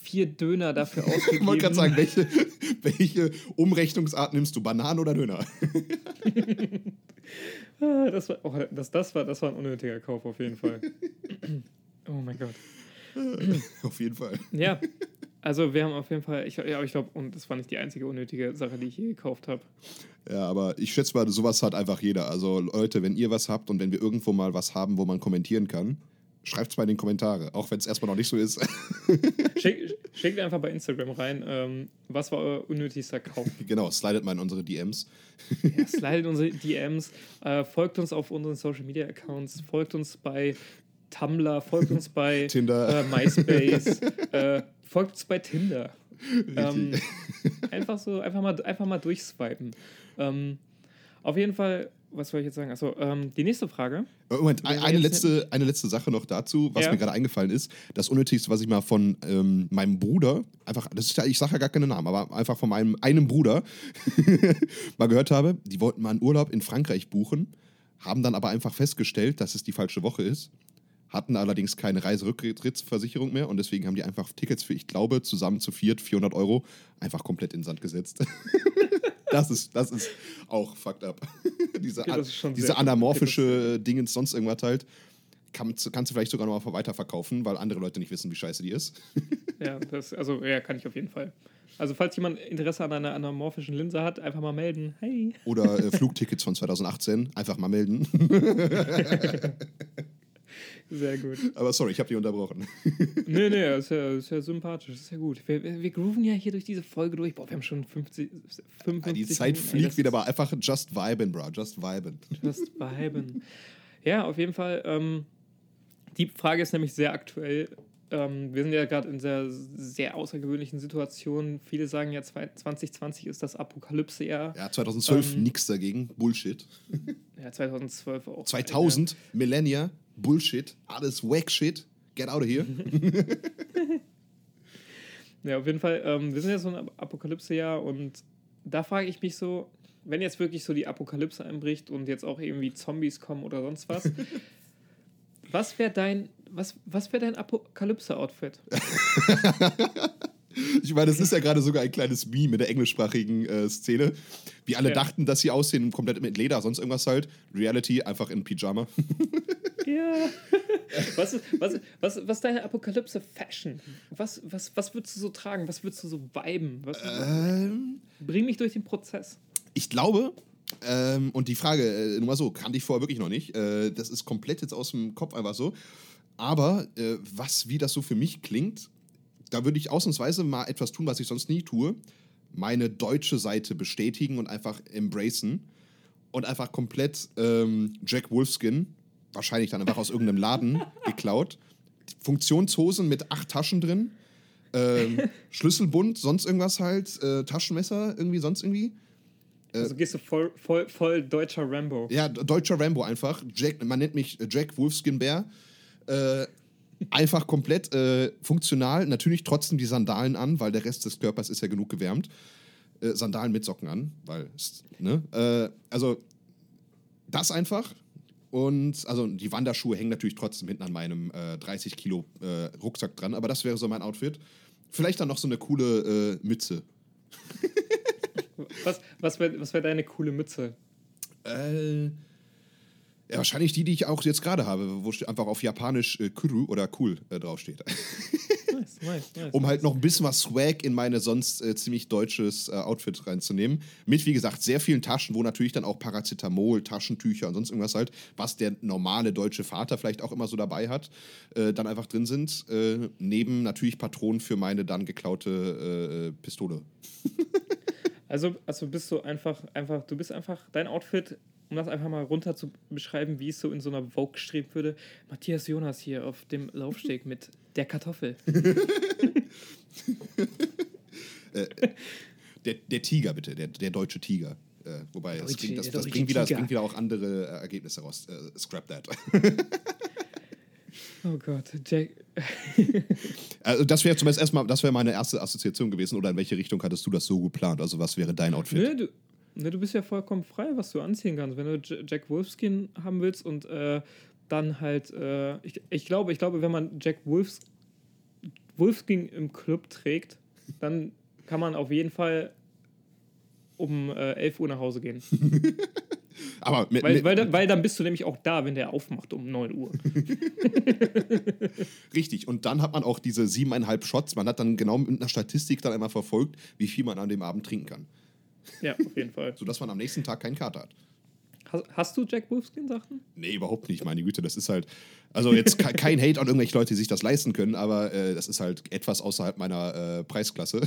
vier Döner dafür ausgegeben. Ich wollte gerade sagen, welche, welche Umrechnungsart nimmst du, Bananen oder Döner? Ah, das, war, oh, das, das, war, das war ein unnötiger Kauf auf jeden Fall. oh mein Gott. auf jeden Fall. Ja, also wir haben auf jeden Fall, ich, ja, ich glaube, und das war nicht die einzige unnötige Sache, die ich je gekauft habe. Ja, aber ich schätze mal, sowas hat einfach jeder. Also Leute, wenn ihr was habt und wenn wir irgendwo mal was haben, wo man kommentieren kann, schreibt es mal in die Kommentare, auch wenn es erstmal noch nicht so ist. Schick, schickt einfach bei Instagram rein, ähm, was war euer unnötigster Kauf? Genau, slidet mal in unsere DMs. ja, slidet unsere DMs, äh, folgt uns auf unseren Social Media Accounts, folgt uns bei Tumblr, folgt uns bei Tinder, äh, MySpace, äh, folgt uns bei Tinder. Ähm, einfach so, einfach mal, einfach mal durchswipen. Ähm, Auf jeden Fall, was soll ich jetzt sagen? Achso, ähm, die nächste Frage. Äh, Moment, eine letzte, eine letzte Sache noch dazu, was Ja. mir gerade eingefallen ist. Das Unnötigste, was ich mal von ähm, meinem Bruder, einfach, das ist ja, ich sage ja gar keinen Namen, aber einfach von meinem einen Bruder mal gehört habe, die wollten mal einen Urlaub in Frankreich buchen, haben dann aber einfach festgestellt, dass es die falsche Woche ist, hatten allerdings keine Reiserücktrittsversicherung mehr und deswegen haben die einfach Tickets für, ich glaube, zusammen zu viert, 400 Euro, einfach komplett in den Sand gesetzt. das, ist, das ist auch fucked up. diese Okay, diese anamorphische Dingens, sonst irgendwas halt, kannst, kannst du vielleicht sogar noch mal weiterverkaufen, weil andere Leute nicht wissen, wie scheiße die ist. Ja, das, also ja, kann ich auf jeden Fall. Also falls jemand Interesse an einer anamorphischen Linse hat, einfach mal melden. Hey. Oder äh, Flugtickets von 2018, einfach mal melden. Sehr gut. Aber sorry, ich habe dich unterbrochen. nee, nee, ist ja, ist ja sympathisch, ist ja gut. Wir, wir grooven ja hier durch diese Folge durch. Boah, wir haben schon 50, 55 Die Zeit Minuten. Ey, fliegt das wieder, aber einfach just vibin, bro, just vibin. Just viben. Ja, auf jeden Fall. Ähm, die Frage ist nämlich sehr aktuell. Ähm, wir sind ja gerade in sehr, sehr außergewöhnlichen Situationen. Viele sagen ja, zwei- 2020 ist das Apokalypse-Jahr. Ja, 2012 Ähm, nix dagegen, Bullshit. Ja, 2012 auch. 2000, Millennia, Bullshit, alles wack shit. Get out of here. Ja, auf jeden Fall. Ähm, wir sind ja so ein Ap- Apokalypse-Jahr und da frage ich mich so, wenn jetzt wirklich so die Apokalypse einbricht und jetzt auch irgendwie Zombies kommen oder sonst was, was wäre dein, was, was wär dein Apokalypse-Outfit? Ich meine, es ist ja gerade sogar ein kleines Meme in der englischsprachigen äh, Szene. Wie alle Ja. dachten, dass sie aussehen komplett mit Leder, sonst irgendwas halt. Reality einfach in Pyjama. Ja. Was ist, was, was, was deine Apokalypse-Fashion? Was, was, was würdest du so tragen? Was würdest du so viben? Was, ähm, bring mich durch den Prozess. ich glaube, ähm, und die Frage, äh, nur mal so, kannte ich vorher wirklich noch nicht. Äh, das ist komplett jetzt aus dem Kopf einfach so. Aber äh, was, wie das so für mich klingt, da würde ich ausnahmsweise mal etwas tun, was ich sonst nie tue. Meine deutsche Seite bestätigen und einfach embracen. Und einfach komplett ähm, Jack Wolfskin, wahrscheinlich dann einfach aus irgendeinem Laden geklaut. Funktionshosen mit acht Taschen drin. Ähm, Schlüsselbund, sonst irgendwas halt, äh, Taschenmesser, irgendwie sonst irgendwie. Also gehst du voll, voll, voll deutscher Rambo. Ja, deutscher Rambo einfach. Jack, man nennt mich äh, Jack Wolfskin Bär. Äh, einfach komplett äh, funktional. Natürlich trotzdem die Sandalen an, weil der Rest des Körpers ist ja genug gewärmt. Äh, Sandalen mit Socken an, weil, ne? Äh, also, das einfach. Und, also, die Wanderschuhe hängen natürlich trotzdem hinten an meinem äh, 30 Kilo äh, Rucksack dran, aber das wäre so mein Outfit. Vielleicht dann noch so eine coole äh, Mütze. Was, was wäre was wär deine coole Mütze? Äh, ja, wahrscheinlich die, die ich auch jetzt gerade habe, wo einfach auf Japanisch äh, Kuru oder cool äh, draufsteht. Nice, nice, nice. um halt noch ein bisschen was Swag in meine sonst äh, ziemlich deutsches äh, Outfit reinzunehmen. Mit, wie gesagt, sehr vielen Taschen, wo natürlich dann auch Paracetamol, Taschentücher und sonst irgendwas halt, was der normale deutsche Vater vielleicht auch immer so dabei hat, äh, dann einfach drin sind. Äh, neben natürlich Patronen für meine dann geklaute äh, Pistole. Also, also bist du einfach, einfach, du bist einfach, dein Outfit, um das einfach mal runter zu beschreiben, wie es so in so einer Vogue streben würde. Matthias Jonas hier auf dem Laufsteg mit der Kartoffel. Der, der Tiger, bitte, der, der deutsche Tiger. Äh, wobei, das, Deutsche- bringt, das, der das, deutsche bringt wieder, das bringt wieder auch andere äh, Ergebnisse raus. Äh, scrap that. Oh Gott, Jack. Also das wäre zumindest erstmal, das wäre meine erste Assoziation gewesen. Oder in welche Richtung hattest du das so geplant? Also was wäre dein Outfit? Ne, du, ne, du bist ja vollkommen frei, was du anziehen kannst. Wenn du J Jack Wolfskin haben willst und äh, dann halt, äh, ich, ich glaube, ich glaube, wenn man Jack Wolfs, Wolfskin im Club trägt, dann kann man auf jeden Fall um äh, 11 Uhr nach Hause gehen. Aber mit, Weil, mit, weil, dann- weil dann bist du nämlich auch da, wenn der aufmacht um 9 Uhr. richtig. Und dann hat man auch diese siebeneinhalb Shots. Man hat dann genau mit einer Statistik dann einmal verfolgt, wie viel man an dem Abend trinken kann. Ja, auf jeden Fall. Sodass man am nächsten Tag keinen Kater hat. Hast, du Jack Wolfskin Sachen? Nee, überhaupt nicht, meine Güte. Das ist halt, also jetzt ke- kein Hate an irgendwelche Leute, die sich das leisten können, aber äh, das ist halt etwas außerhalb meiner äh, Preisklasse.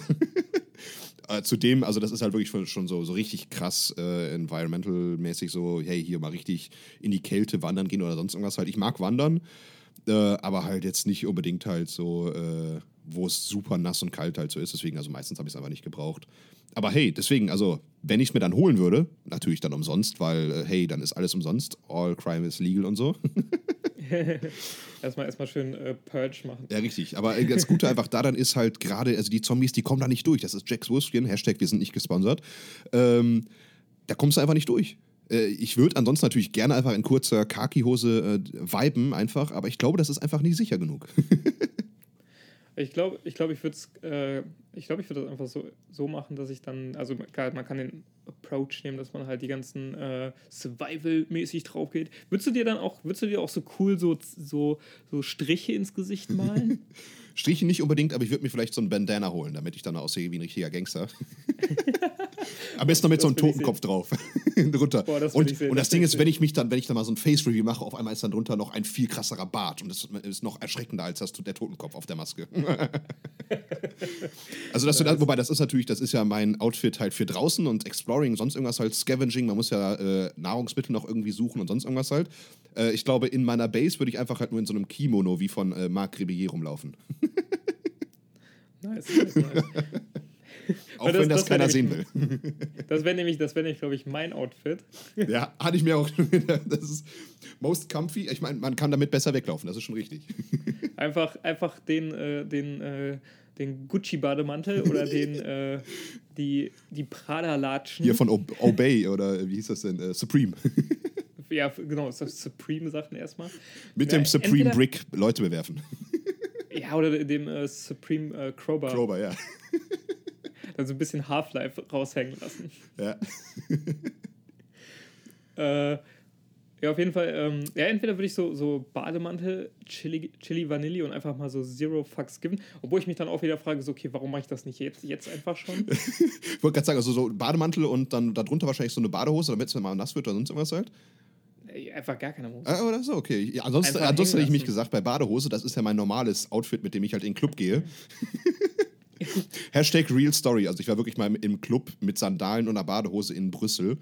äh, zudem, also das ist halt wirklich schon- schon so, so richtig krass äh, environmental-mäßig so, hey, hier mal richtig in die Kälte wandern gehen oder sonst irgendwas halt. Ich mag wandern, Äh, aber halt jetzt nicht unbedingt halt so, äh, wo es super nass und kalt halt so ist. Deswegen, also meistens habe ich es einfach nicht gebraucht. Aber hey, deswegen, also, wenn ich es mir dann holen würde, natürlich dann umsonst, weil, äh, hey, dann ist alles umsonst. All crime is legal und so. erstmal, erstmal schön äh, Purge machen. Ja, richtig. Aber äh, das Gute einfach daran ist halt gerade, also die Zombies, die kommen da nicht durch. Das ist Jack's Würstchen, Hashtag, wir sind nicht gesponsert. Ähm, da kommst du einfach nicht durch. Äh, ich würde ansonsten natürlich gerne einfach in kurzer Khaki-Hose äh, viben, einfach, aber ich glaube, das ist einfach nicht sicher genug. Ich glaube, ich, glaub, ich würde äh, ich glaub, ich würd das einfach so, so machen, dass ich dann, also klar, man kann den Approach nehmen, dass man halt die ganzen äh, Survival-mäßig drauf geht. Würdest du dir dann auch, würdest du dir auch so cool so, so, so Striche ins Gesicht malen? Striche nicht unbedingt, aber ich würde mir vielleicht so ein Bandana holen, damit ich dann aussehe wie ein richtiger Gangster. Am besten noch mit so einem Totenkopf drauf. drunter. Boah, das und, und das Ding ist, wenn ich mich dann, wenn ich dann mal so ein Face-Review mache, auf einmal ist dann drunter noch ein viel krasserer Bart und das ist noch erschreckender als das, der Totenkopf auf der Maske. also das, das, wobei das ist natürlich, das ist ja mein Outfit halt für draußen und Exploring, sonst irgendwas halt Scavenging, man muss ja äh, Nahrungsmittel noch irgendwie suchen und sonst irgendwas halt. Äh, ich glaube, in meiner Base würde ich einfach halt nur in so einem Kimono wie von äh, Marc Ribeyer rumlaufen. nice, nice, nice. Auch das, wenn das, das keiner sehen will. Das wäre nämlich, das wäre nämlich, glaube ich, mein Outfit. Ja, hatte ich mir auch. Das ist most comfy. Ich meine, man kann damit besser weglaufen, das ist schon richtig. Einfach, einfach den, äh, den, äh, den Gucci-Bademantel oder den, äh, die, die Prada-Latschen. Hier von Obey oder wie hieß das denn? Uh, Supreme. Ja, genau, Supreme-Sachen erstmal. Mit ja, dem Supreme Brick Leute bewerfen. Ja, oder dem äh, Supreme äh, Crowbar. Crowbar, ja dann so ein bisschen Half-Life raushängen lassen. Ja. äh, ja, auf jeden Fall. Ähm, ja, entweder würde ich so, so Bademantel, Chili, Chili Vanille und einfach mal so Zero Fucks geben. Obwohl ich mich dann auch wieder frage, so, okay, warum mache ich das nicht jetzt, jetzt einfach schon? ich wollte gerade sagen, also so Bademantel und dann darunter wahrscheinlich so eine Badehose, damit es mal nass wird oder sonst irgendwas halt. Einfach gar keine Hose. Ah, oder so, okay. Ja, ansonsten ansonsten hätte ich mich gesagt, bei Badehose, das ist ja mein normales Outfit, mit dem ich halt in den Club gehe. Hashtag Real Story. Also ich war wirklich mal im Club mit Sandalen und einer Badehose in Brüssel.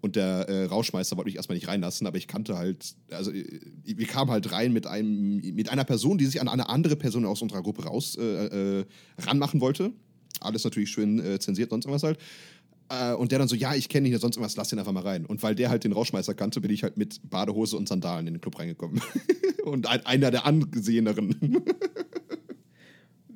Und der äh, Rauschmeister wollte mich erstmal nicht reinlassen, aber ich kannte halt, also äh, wir kamen halt rein mit einem, mit einer Person, die sich an eine andere Person aus unserer Gruppe raus äh, äh, ranmachen wollte. Alles natürlich schön äh, zensiert, sonst irgendwas halt. Äh, und der dann so, ja, ich kenne ihn, sonst irgendwas, lass den einfach mal rein. Und weil der halt den Rauschmeister kannte, bin ich halt mit Badehose und Sandalen in den Club reingekommen. und ein, einer der angeseheneren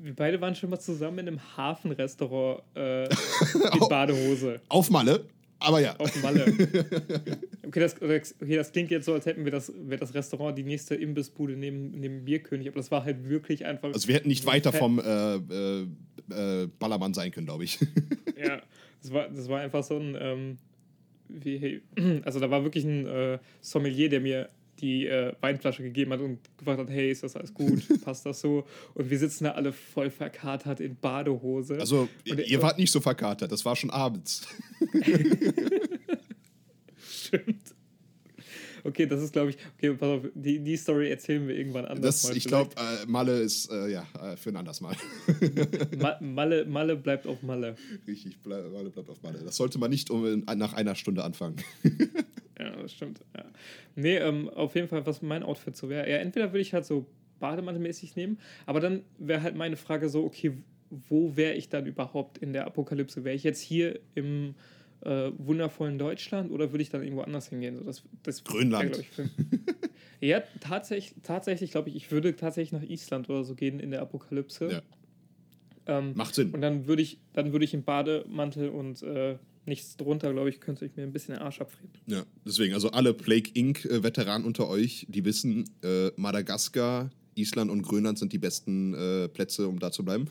wir beide waren schon mal zusammen in einem Hafenrestaurant äh, in Badehose. Auf Malle? Aber ja. Auf Malle. Okay das, okay, das klingt jetzt so, als hätten wir das, wäre das Restaurant die nächste Imbissbude neben, neben Bierkönig, aber das war halt wirklich einfach. Also wir hätten nicht weiter vom äh, äh, äh, Ballermann sein können, glaube ich. Ja, das war, das war einfach so ein. Ähm, wie, also da war wirklich ein äh, Sommelier, der mir die äh, Weinflasche gegeben hat und gefragt hat, hey, ist das alles gut? Passt das so? Und wir sitzen da alle voll verkatert in Badehose. Also, und ihr wart nicht so verkatert, das war schon abends. Stimmt. Okay, das ist, glaube ich, okay, pass auf, die, die Story erzählen wir irgendwann anders. Das, ich glaube, äh, Malle ist, äh, ja, äh, für ein anderes Mal. Ma Malle, Malle bleibt auf Malle. Richtig, Malle bleibt auf Malle. Das sollte man nicht um, nach einer Stunde anfangen. Ja, das stimmt. Ja. Nee, ähm, auf jeden Fall, was mein Outfit so wäre. Ja, entweder würde ich halt so bademantelmäßig nehmen, aber dann wäre halt meine Frage so, okay, wo wäre ich dann überhaupt in der Apokalypse? Wäre ich jetzt hier im äh, wundervollen Deutschland oder würde ich dann irgendwo anders hingehen? So, das, das Grönland. Ich, ja, tatsächlich, tatsächlich glaube ich, ich würde tatsächlich nach Island oder so gehen in der Apokalypse. Ja. Ähm, Macht Sinn. Und dann würde ich, dann würde ich im Bademantel und äh, nichts drunter, glaube ich, könnte ich mir ein bisschen den Arsch abfrieren. Ja, deswegen, also alle Plague Inc.-Veteranen unter euch, die wissen, äh, Madagaskar, Island und Grönland sind die besten äh, Plätze, um da zu bleiben.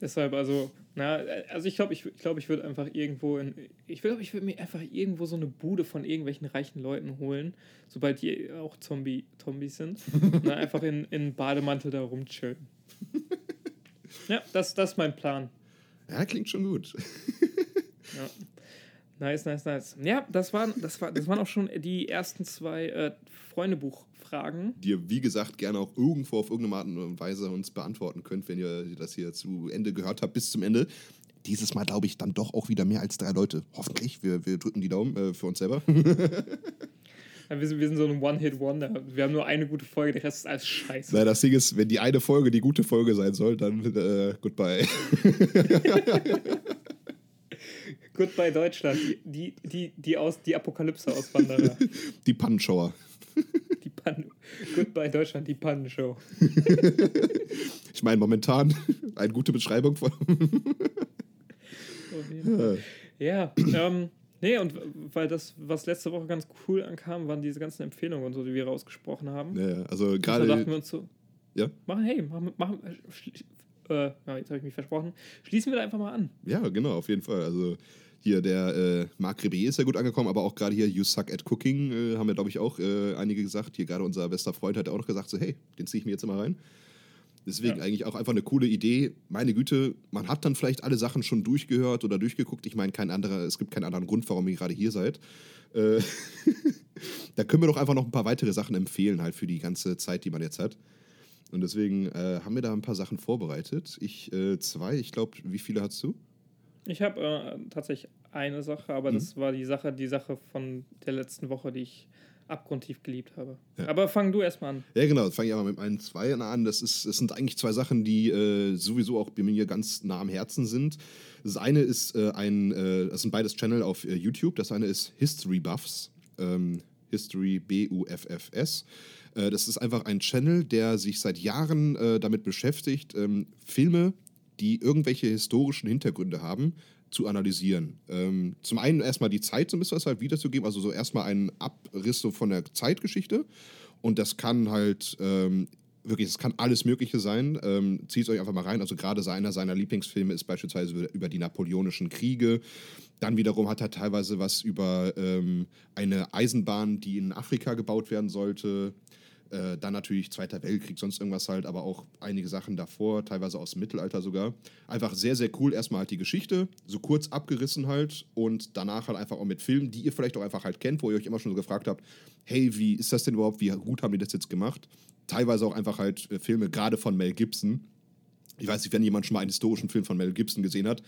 Deshalb, also, na, also ich glaube, ich, ich, glaub, ich würde einfach irgendwo in. Ich glaube, ich würde mir einfach irgendwo so eine Bude von irgendwelchen reichen Leuten holen, sobald die auch Zombie, Zombies sind. na, einfach in, in Bademantel da rumchillen. ja, das, das ist mein Plan. Ja, klingt schon gut. ja. Nice, nice, nice. Ja, das waren, das war, das waren auch schon die ersten zwei äh, Freundebuch-Fragen. Die ihr, wie gesagt, gerne auch irgendwo auf irgendeine Art und Weise uns beantworten könnt, wenn ihr das hier zu Ende gehört habt, bis zum Ende. Dieses Mal glaube ich dann doch auch wieder mehr als drei Leute. Hoffentlich. Wir, wir drücken die Daumen äh, für uns selber. Ja, wir, sind, wir sind so ein One-Hit-Wonder. Wir haben nur eine gute Folge, der Rest ist alles scheiße. Nein, das Ding ist, wenn die eine Folge die gute Folge sein soll, dann äh, goodbye. goodbye Deutschland. Die, die, die, aus, die Apokalypse-Auswanderer. Die Pannenschauer. Pannen. Goodbye Deutschland, die Pannenshow. ich meine, momentan eine gute Beschreibung von. ja, ähm, nee, und weil das, was letzte Woche ganz cool ankam, waren diese ganzen Empfehlungen und so, die wir rausgesprochen haben. Ja, also gerade. Da dachten wir uns so, ja? machen, hey, machen, machen äh, jetzt habe ich mich versprochen. Schließen wir da einfach mal an. Ja, genau, auf jeden Fall. Also hier der äh, Marc Rebier ist ja gut angekommen, aber auch gerade hier You Suck at Cooking äh, haben ja, glaube ich, auch äh, einige gesagt. Hier gerade unser bester Freund hat auch noch gesagt, so hey, den ziehe ich mir jetzt immer rein. Deswegen ja. eigentlich auch einfach eine coole Idee. Meine Güte, man hat dann vielleicht alle Sachen schon durchgehört oder durchgeguckt. Ich meine, kein anderer, es gibt keinen anderen Grund, warum ihr gerade hier seid. Äh, da können wir doch einfach noch ein paar weitere Sachen empfehlen, halt für die ganze Zeit, die man jetzt hat. Und deswegen äh, haben wir da ein paar Sachen vorbereitet. Ich äh, zwei, ich glaube, wie viele hast du? Ich habe äh, tatsächlich eine Sache, aber mhm. das war die Sache, die Sache von der letzten Woche, die ich abgrundtief geliebt habe. Ja. Aber fang du erstmal an. Ja, genau, fange ich aber mit meinen zwei an. Das, ist, das sind eigentlich zwei Sachen, die äh, sowieso auch bei mir ganz nah am Herzen sind. Das eine ist äh, ein, äh, das sind beides Channel auf äh, YouTube. Das eine ist History Buffs, ähm, History B-U-F-F-S. Äh, das ist einfach ein Channel, der sich seit Jahren damit beschäftigt, ähm, Filme die irgendwelche historischen Hintergründe haben, zu analysieren. Ähm, zum einen erstmal die Zeit so ein bisschen halt wiederzugeben, also so erstmal einen Abriss so von der Zeitgeschichte. Und das kann halt ähm, wirklich, es kann alles Mögliche sein. Ähm, Zieht es euch einfach mal rein. Also gerade einer seiner Lieblingsfilme ist beispielsweise über die napoleonischen Kriege. Dann wiederum hat er teilweise was über ähm, eine Eisenbahn, die in Afrika gebaut werden sollte. Äh, dann natürlich Zweiter Weltkrieg, sonst irgendwas halt, aber auch einige Sachen davor, teilweise aus dem Mittelalter sogar. Einfach sehr, sehr cool. Erstmal halt die Geschichte, so kurz abgerissen halt und danach halt einfach auch mit Filmen, die ihr vielleicht auch einfach halt kennt, wo ihr euch immer schon so gefragt habt, hey, wie ist das denn überhaupt, wie gut haben die das jetzt gemacht? Teilweise auch einfach halt äh, Filme, gerade von Mel Gibson. Ich weiß nicht, wenn jemand schon mal einen historischen Film von Mel Gibson gesehen hat.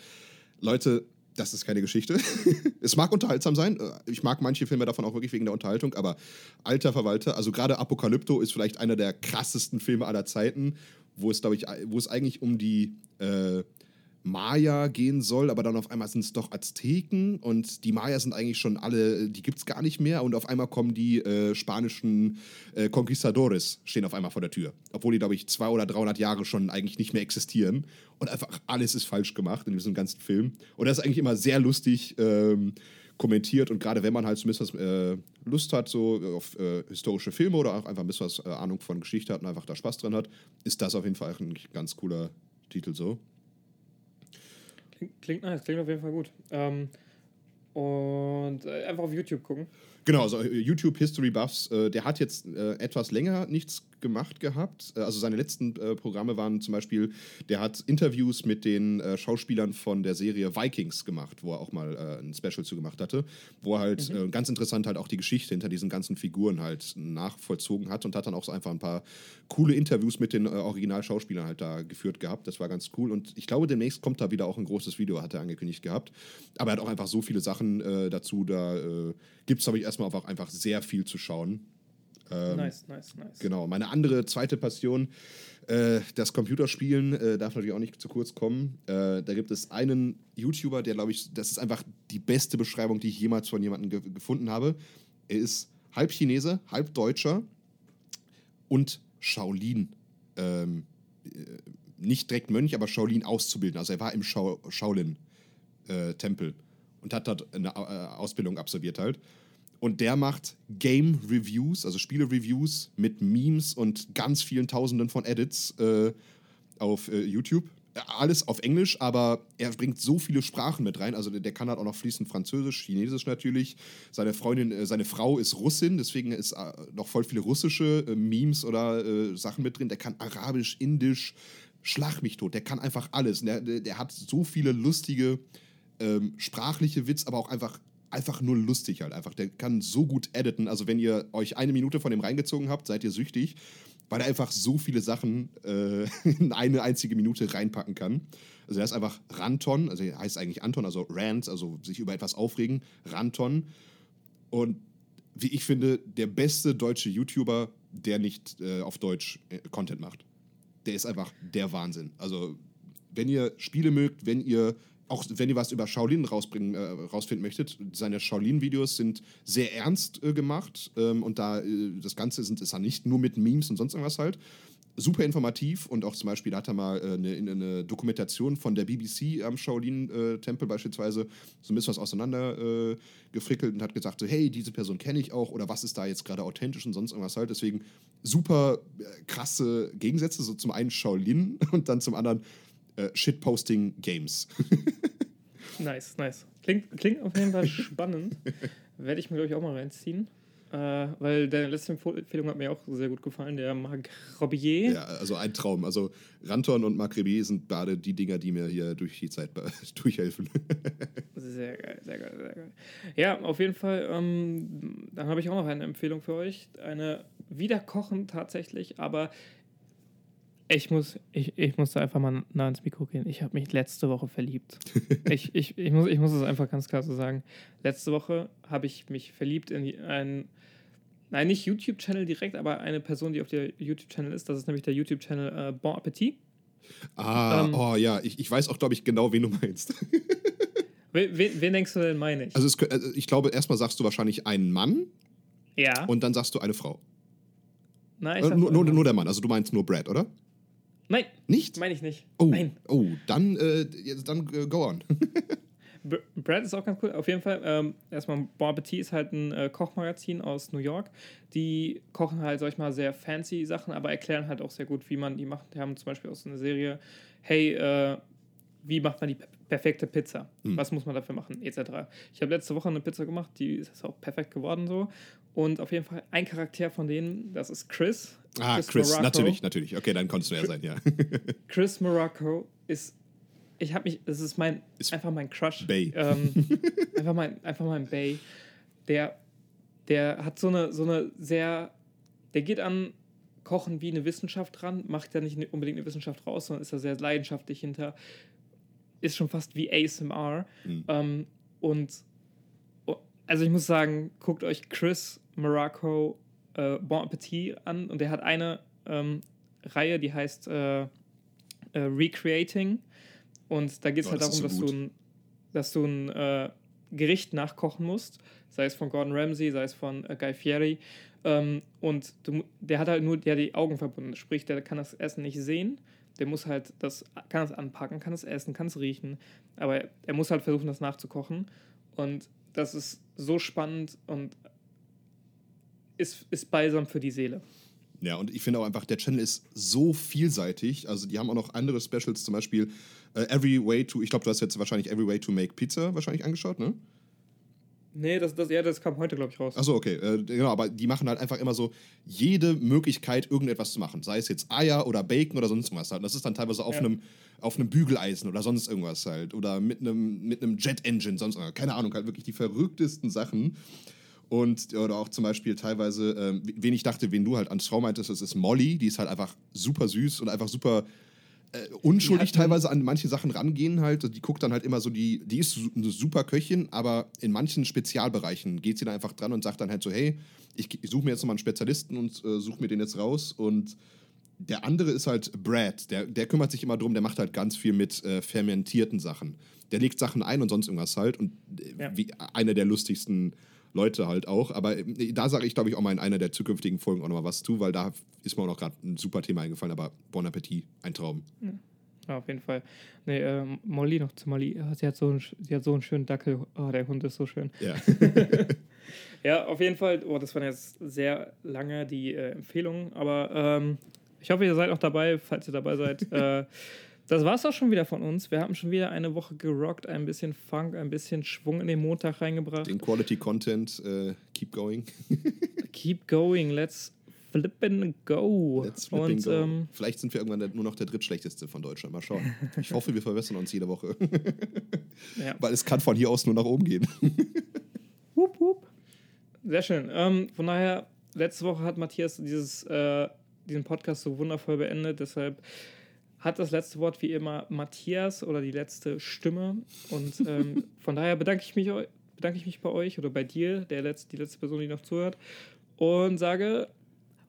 Leute, das ist keine Geschichte. es mag unterhaltsam sein. Äh, ich mag manche Filme davon auch wirklich wegen der Unterhaltung, aber alter Verwalter, also gerade Apokalypto ist vielleicht einer der krassesten Filme aller Zeiten, wo es, glaube ich, wo es eigentlich um die äh, Maya gehen soll, aber dann auf einmal sind es doch Azteken und die Maya sind eigentlich schon alle, die gibt es gar nicht mehr und auf einmal kommen die äh, spanischen äh, Conquistadores, stehen auf einmal vor der Tür. Obwohl die, glaube ich, zwei oder 300 Jahre schon eigentlich nicht mehr existieren und einfach alles ist falsch gemacht in diesem ganzen Film. Und das ist eigentlich immer sehr lustig ähm, kommentiert und gerade wenn man halt zumindest äh, Lust hat, so auf äh, historische Filme oder auch einfach ein bisschen was äh, Ahnung von Geschichte hat und einfach da Spaß dran hat, ist das auf jeden Fall ein ganz cooler Titel so. Klingt, nice, klingt auf jeden Fall gut. Ähm, und äh, einfach auf YouTube gucken. Genau, also äh, YouTube History Buffs, äh, der hat jetzt äh, etwas länger nichts gemacht gehabt. Äh, also seine letzten äh, Programme waren zum Beispiel, der hat Interviews mit den äh, Schauspielern von der Serie Vikings gemacht, wo er auch mal äh, ein Special zu gemacht hatte, wo er halt mhm. Äh, ganz interessant halt auch die Geschichte hinter diesen ganzen Figuren halt nachvollzogen hat und hat dann auch so einfach ein paar coole Interviews mit den äh, Originalschauspielern halt da geführt gehabt. Das war ganz cool und ich glaube, demnächst kommt da wieder auch ein großes Video, hat er angekündigt gehabt. Aber er hat auch einfach so viele Sachen dazu, da gibt es, glaube ich, erstmal auch einfach sehr viel zu schauen. Ähm, nice, nice, nice. Genau. Meine andere zweite Passion, äh, das Computerspielen, äh, darf natürlich auch nicht zu kurz kommen. Äh, da gibt es einen YouTuber, der, glaube ich, das ist einfach die beste Beschreibung, die ich jemals von jemandem ge gefunden habe. Er ist halb Chinese, halb Deutscher und Shaolin. Ähm, äh, nicht direkt Mönch, aber Shaolin auszubilden. Also er war im Shaolin-Tempel äh, und hat dort eine äh, Ausbildung absolviert halt. Und der macht Game Reviews, also Spiele-Reviews mit Memes und ganz vielen Tausenden von Edits äh, auf äh, YouTube. Alles auf Englisch, aber er bringt so viele Sprachen mit rein. Also der, kann halt auch noch fließend Französisch, Chinesisch natürlich. Seine Freundin, äh, seine Frau ist Russin, deswegen ist äh, noch voll viele russische äh, Memes oder äh, Sachen mit drin. Der kann Arabisch, Indisch, Schlag mich tot. Der kann einfach alles. Der, der, der hat so viele lustige ähm, sprachliche Witz, aber auch einfach einfach nur lustig halt einfach. Der kann so gut editen. Also wenn ihr euch eine Minute von dem reingezogen habt, seid ihr süchtig, weil er einfach so viele Sachen äh, in eine einzige Minute reinpacken kann. Also er ist einfach Ranton, also er heißt eigentlich Anton, also Rant, also sich über etwas aufregen, Ranton. Und wie ich finde, der beste deutsche YouTuber, der nicht äh, auf Deutsch äh, Content macht. Der ist einfach der Wahnsinn. Also, wenn ihr Spiele mögt, wenn ihr auch wenn ihr was über Shaolin rausbringen, äh, rausfinden möchtet, seine Shaolin-Videos sind sehr ernst äh, gemacht ähm, und da äh, das Ganze sind, ist ja nicht nur mit Memes und sonst irgendwas halt. Super informativ und auch zum Beispiel hat er mal äh, eine, eine, Dokumentation von der BBC am Shaolin-Tempel beispielsweise so ein bisschen was auseinander äh, und hat gesagt, so, hey, diese Person kenne ich auch oder was ist da jetzt gerade authentisch und sonst irgendwas halt. Deswegen super äh, krasse Gegensätze, so zum einen Shaolin und dann zum anderen äh, Shitposting Games. nice, nice. Klingt, klingt auf jeden Fall spannend. Werde ich mir, glaube ich, auch mal reinziehen. Äh, weil deine letzte Empfehlung hat mir auch sehr gut gefallen, der Marc Robier. Ja, also ein Traum. Also Ranton und Marc Rebier sind beide die Dinger, die mir hier durch die Zeit durchhelfen. sehr geil, sehr geil, sehr geil. Ja, auf jeden Fall. Ähm, dann habe ich auch noch eine Empfehlung für euch. Eine Wiederkochen tatsächlich, aber ich muss, ich, ich muss da einfach mal nah ins Mikro gehen. Ich habe mich letzte Woche verliebt. ich, ich, ich, muss, ich muss es einfach ganz klar so sagen. Letzte Woche habe ich mich verliebt in einen, nein, nicht YouTube-Channel direkt, aber eine Person, die auf der YouTube-Channel ist. Das ist nämlich der YouTube-Channel äh, Bon Appetit. Ah, ähm, oh ja, ich, ich weiß auch, glaube ich, genau, wen du meinst. wen, wen, wen, denkst du denn, meine ich? Also, es, also ich glaube, erstmal sagst du wahrscheinlich einen Mann. Ja. Und dann sagst du eine Frau. Nein, äh, nur, nur, nur der Mann, also du meinst nur Brad, oder? Nein. Nicht? Meine ich nicht. Oh, Nein. oh dann, äh, dann äh, go on. Brad ist auch ganz cool. Auf jeden Fall, ähm, erstmal, Bon Appetit ist halt ein äh, Kochmagazin aus New York. Die kochen halt, sag ich mal, sehr fancy Sachen, aber erklären halt auch sehr gut, wie man die macht. Die haben zum Beispiel aus so einer Serie, hey, äh, wie macht man die perfekte Pizza? Mhm. Was muss man dafür machen? Etc. Ich habe letzte Woche eine Pizza gemacht, die ist auch perfekt geworden so. Und auf jeden Fall ein Charakter von denen, das ist Chris. Ah, Chris, Chris natürlich, natürlich. Okay, dann konntest du ja sein, ja. Chris Morocco ist, ich habe mich, das ist mein, ist einfach mein Crush. Bay. Ähm, einfach, mein, einfach mein Bay. Der, der hat so eine, so eine sehr, der geht an Kochen wie eine Wissenschaft ran, macht ja nicht unbedingt eine Wissenschaft raus, sondern ist da sehr leidenschaftlich hinter, ist schon fast wie ASMR. Mhm. Ähm, und also ich muss sagen, guckt euch Chris Morocco äh, Bon Appetit an. Und der hat eine ähm, Reihe, die heißt äh, äh, Recreating. Und da geht es oh, halt darum, so dass, du ein, dass du ein äh, Gericht nachkochen musst, sei es von Gordon Ramsay, sei es von äh, Guy Fieri. Ähm, und du, der hat halt nur der die Augen verbunden, sprich, der kann das Essen nicht sehen, der muss halt das, kann es anpacken, kann es essen, kann es riechen, aber er muss halt versuchen, das nachzukochen und das ist so spannend und ist, ist balsam für die Seele. Ja, und ich finde auch einfach, der Channel ist so vielseitig. Also, die haben auch noch andere Specials, zum Beispiel uh, Every Way to, ich glaube, du hast jetzt wahrscheinlich Every Way to Make Pizza wahrscheinlich angeschaut, ne? Nee, das, das, ja, das kam heute, glaube ich, raus. Achso, okay. Äh, genau, aber die machen halt einfach immer so jede Möglichkeit, irgendetwas zu machen. Sei es jetzt Eier oder Bacon oder sonst was halt. Das ist dann teilweise auf, ja. einem, auf einem Bügeleisen oder sonst irgendwas halt. Oder mit einem, mit einem Jet-Engine, sonst irgendwas. Keine Ahnung, halt wirklich die verrücktesten Sachen. Und, oder auch zum Beispiel teilweise, ähm, wen ich dachte, wen du halt ans Frau meintest, das ist Molly. Die ist halt einfach super süß und einfach super äh, unschuldig teilweise an manche Sachen rangehen halt. Die guckt dann halt immer so, die, die ist eine super Köchin, aber in manchen Spezialbereichen geht sie dann einfach dran und sagt dann halt so, hey, ich, ich suche mir jetzt nochmal einen Spezialisten und äh, suche mir den jetzt raus. Und der andere ist halt Brad, der, der kümmert sich immer drum, der macht halt ganz viel mit äh, fermentierten Sachen. Der legt Sachen ein und sonst irgendwas halt. Und äh, ja. wie einer der lustigsten Leute halt auch. Aber äh, da sage ich, glaube ich, auch mal in einer der zukünftigen Folgen auch nochmal was zu, weil da ist mir auch noch gerade ein super Thema eingefallen. Aber Bon Appetit, ein Traum. Ja. auf jeden Fall. Nee, äh, Molly noch zu Molly. Sie hat, so einen, sie hat so einen schönen Dackel. Oh, der Hund ist so schön. Ja. ja, auf jeden Fall. Oh, das waren jetzt sehr lange die äh, Empfehlungen. Aber ähm, ich hoffe, ihr seid auch dabei, falls ihr dabei seid. äh, das war es auch schon wieder von uns. Wir haben schon wieder eine Woche gerockt, ein bisschen Funk, ein bisschen Schwung in den Montag reingebracht. Den Quality Content, uh, keep going. keep going, let's flip and go. Let's flip and go. Ähm, Vielleicht sind wir irgendwann nur noch der drittschlechteste von Deutschland. Mal schauen. Ich hoffe, wir verbessern uns jede Woche. ja. Weil es kann von hier aus nur nach oben gehen. wupp, wupp. Sehr schön. Ähm, von daher, letzte Woche hat Matthias dieses, äh, diesen Podcast so wundervoll beendet. Deshalb hat das letzte Wort wie immer Matthias oder die letzte Stimme. Und ähm, von daher bedanke ich mich, bedanke ich mich bei euch oder bei dir, der letzte, die letzte Person, die noch zuhört, und sage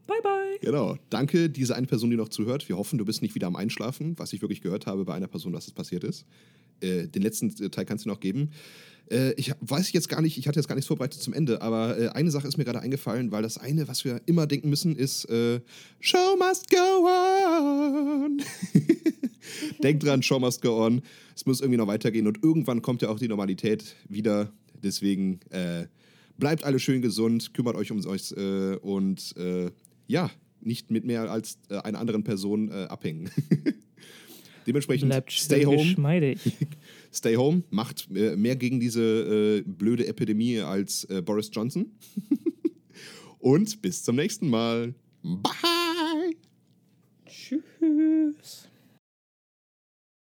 Bye, bye. Genau. Danke, diese eine Person, die noch zuhört. Wir hoffen, du bist nicht wieder am Einschlafen, was ich wirklich gehört habe bei einer Person, dass es passiert ist. Äh, den letzten Teil kannst du noch geben. Äh, ich weiß jetzt gar nicht, ich hatte jetzt gar nichts vorbereitet zum Ende, aber äh, eine Sache ist mir gerade eingefallen, weil das eine, was wir immer denken müssen, ist äh, Show must go on. Denkt dran, Show must go on. Es muss irgendwie noch weitergehen und irgendwann kommt ja auch die Normalität wieder. Deswegen äh, bleibt alle schön gesund, kümmert euch um euch äh, und ja, nicht mit mehr als äh, einer anderen Person äh, abhängen. Dementsprechend Bleibt stay home. Stay home, macht äh, mehr gegen diese äh, blöde Epidemie als äh, Boris Johnson. Und bis zum nächsten Mal. Bye. Tschüss.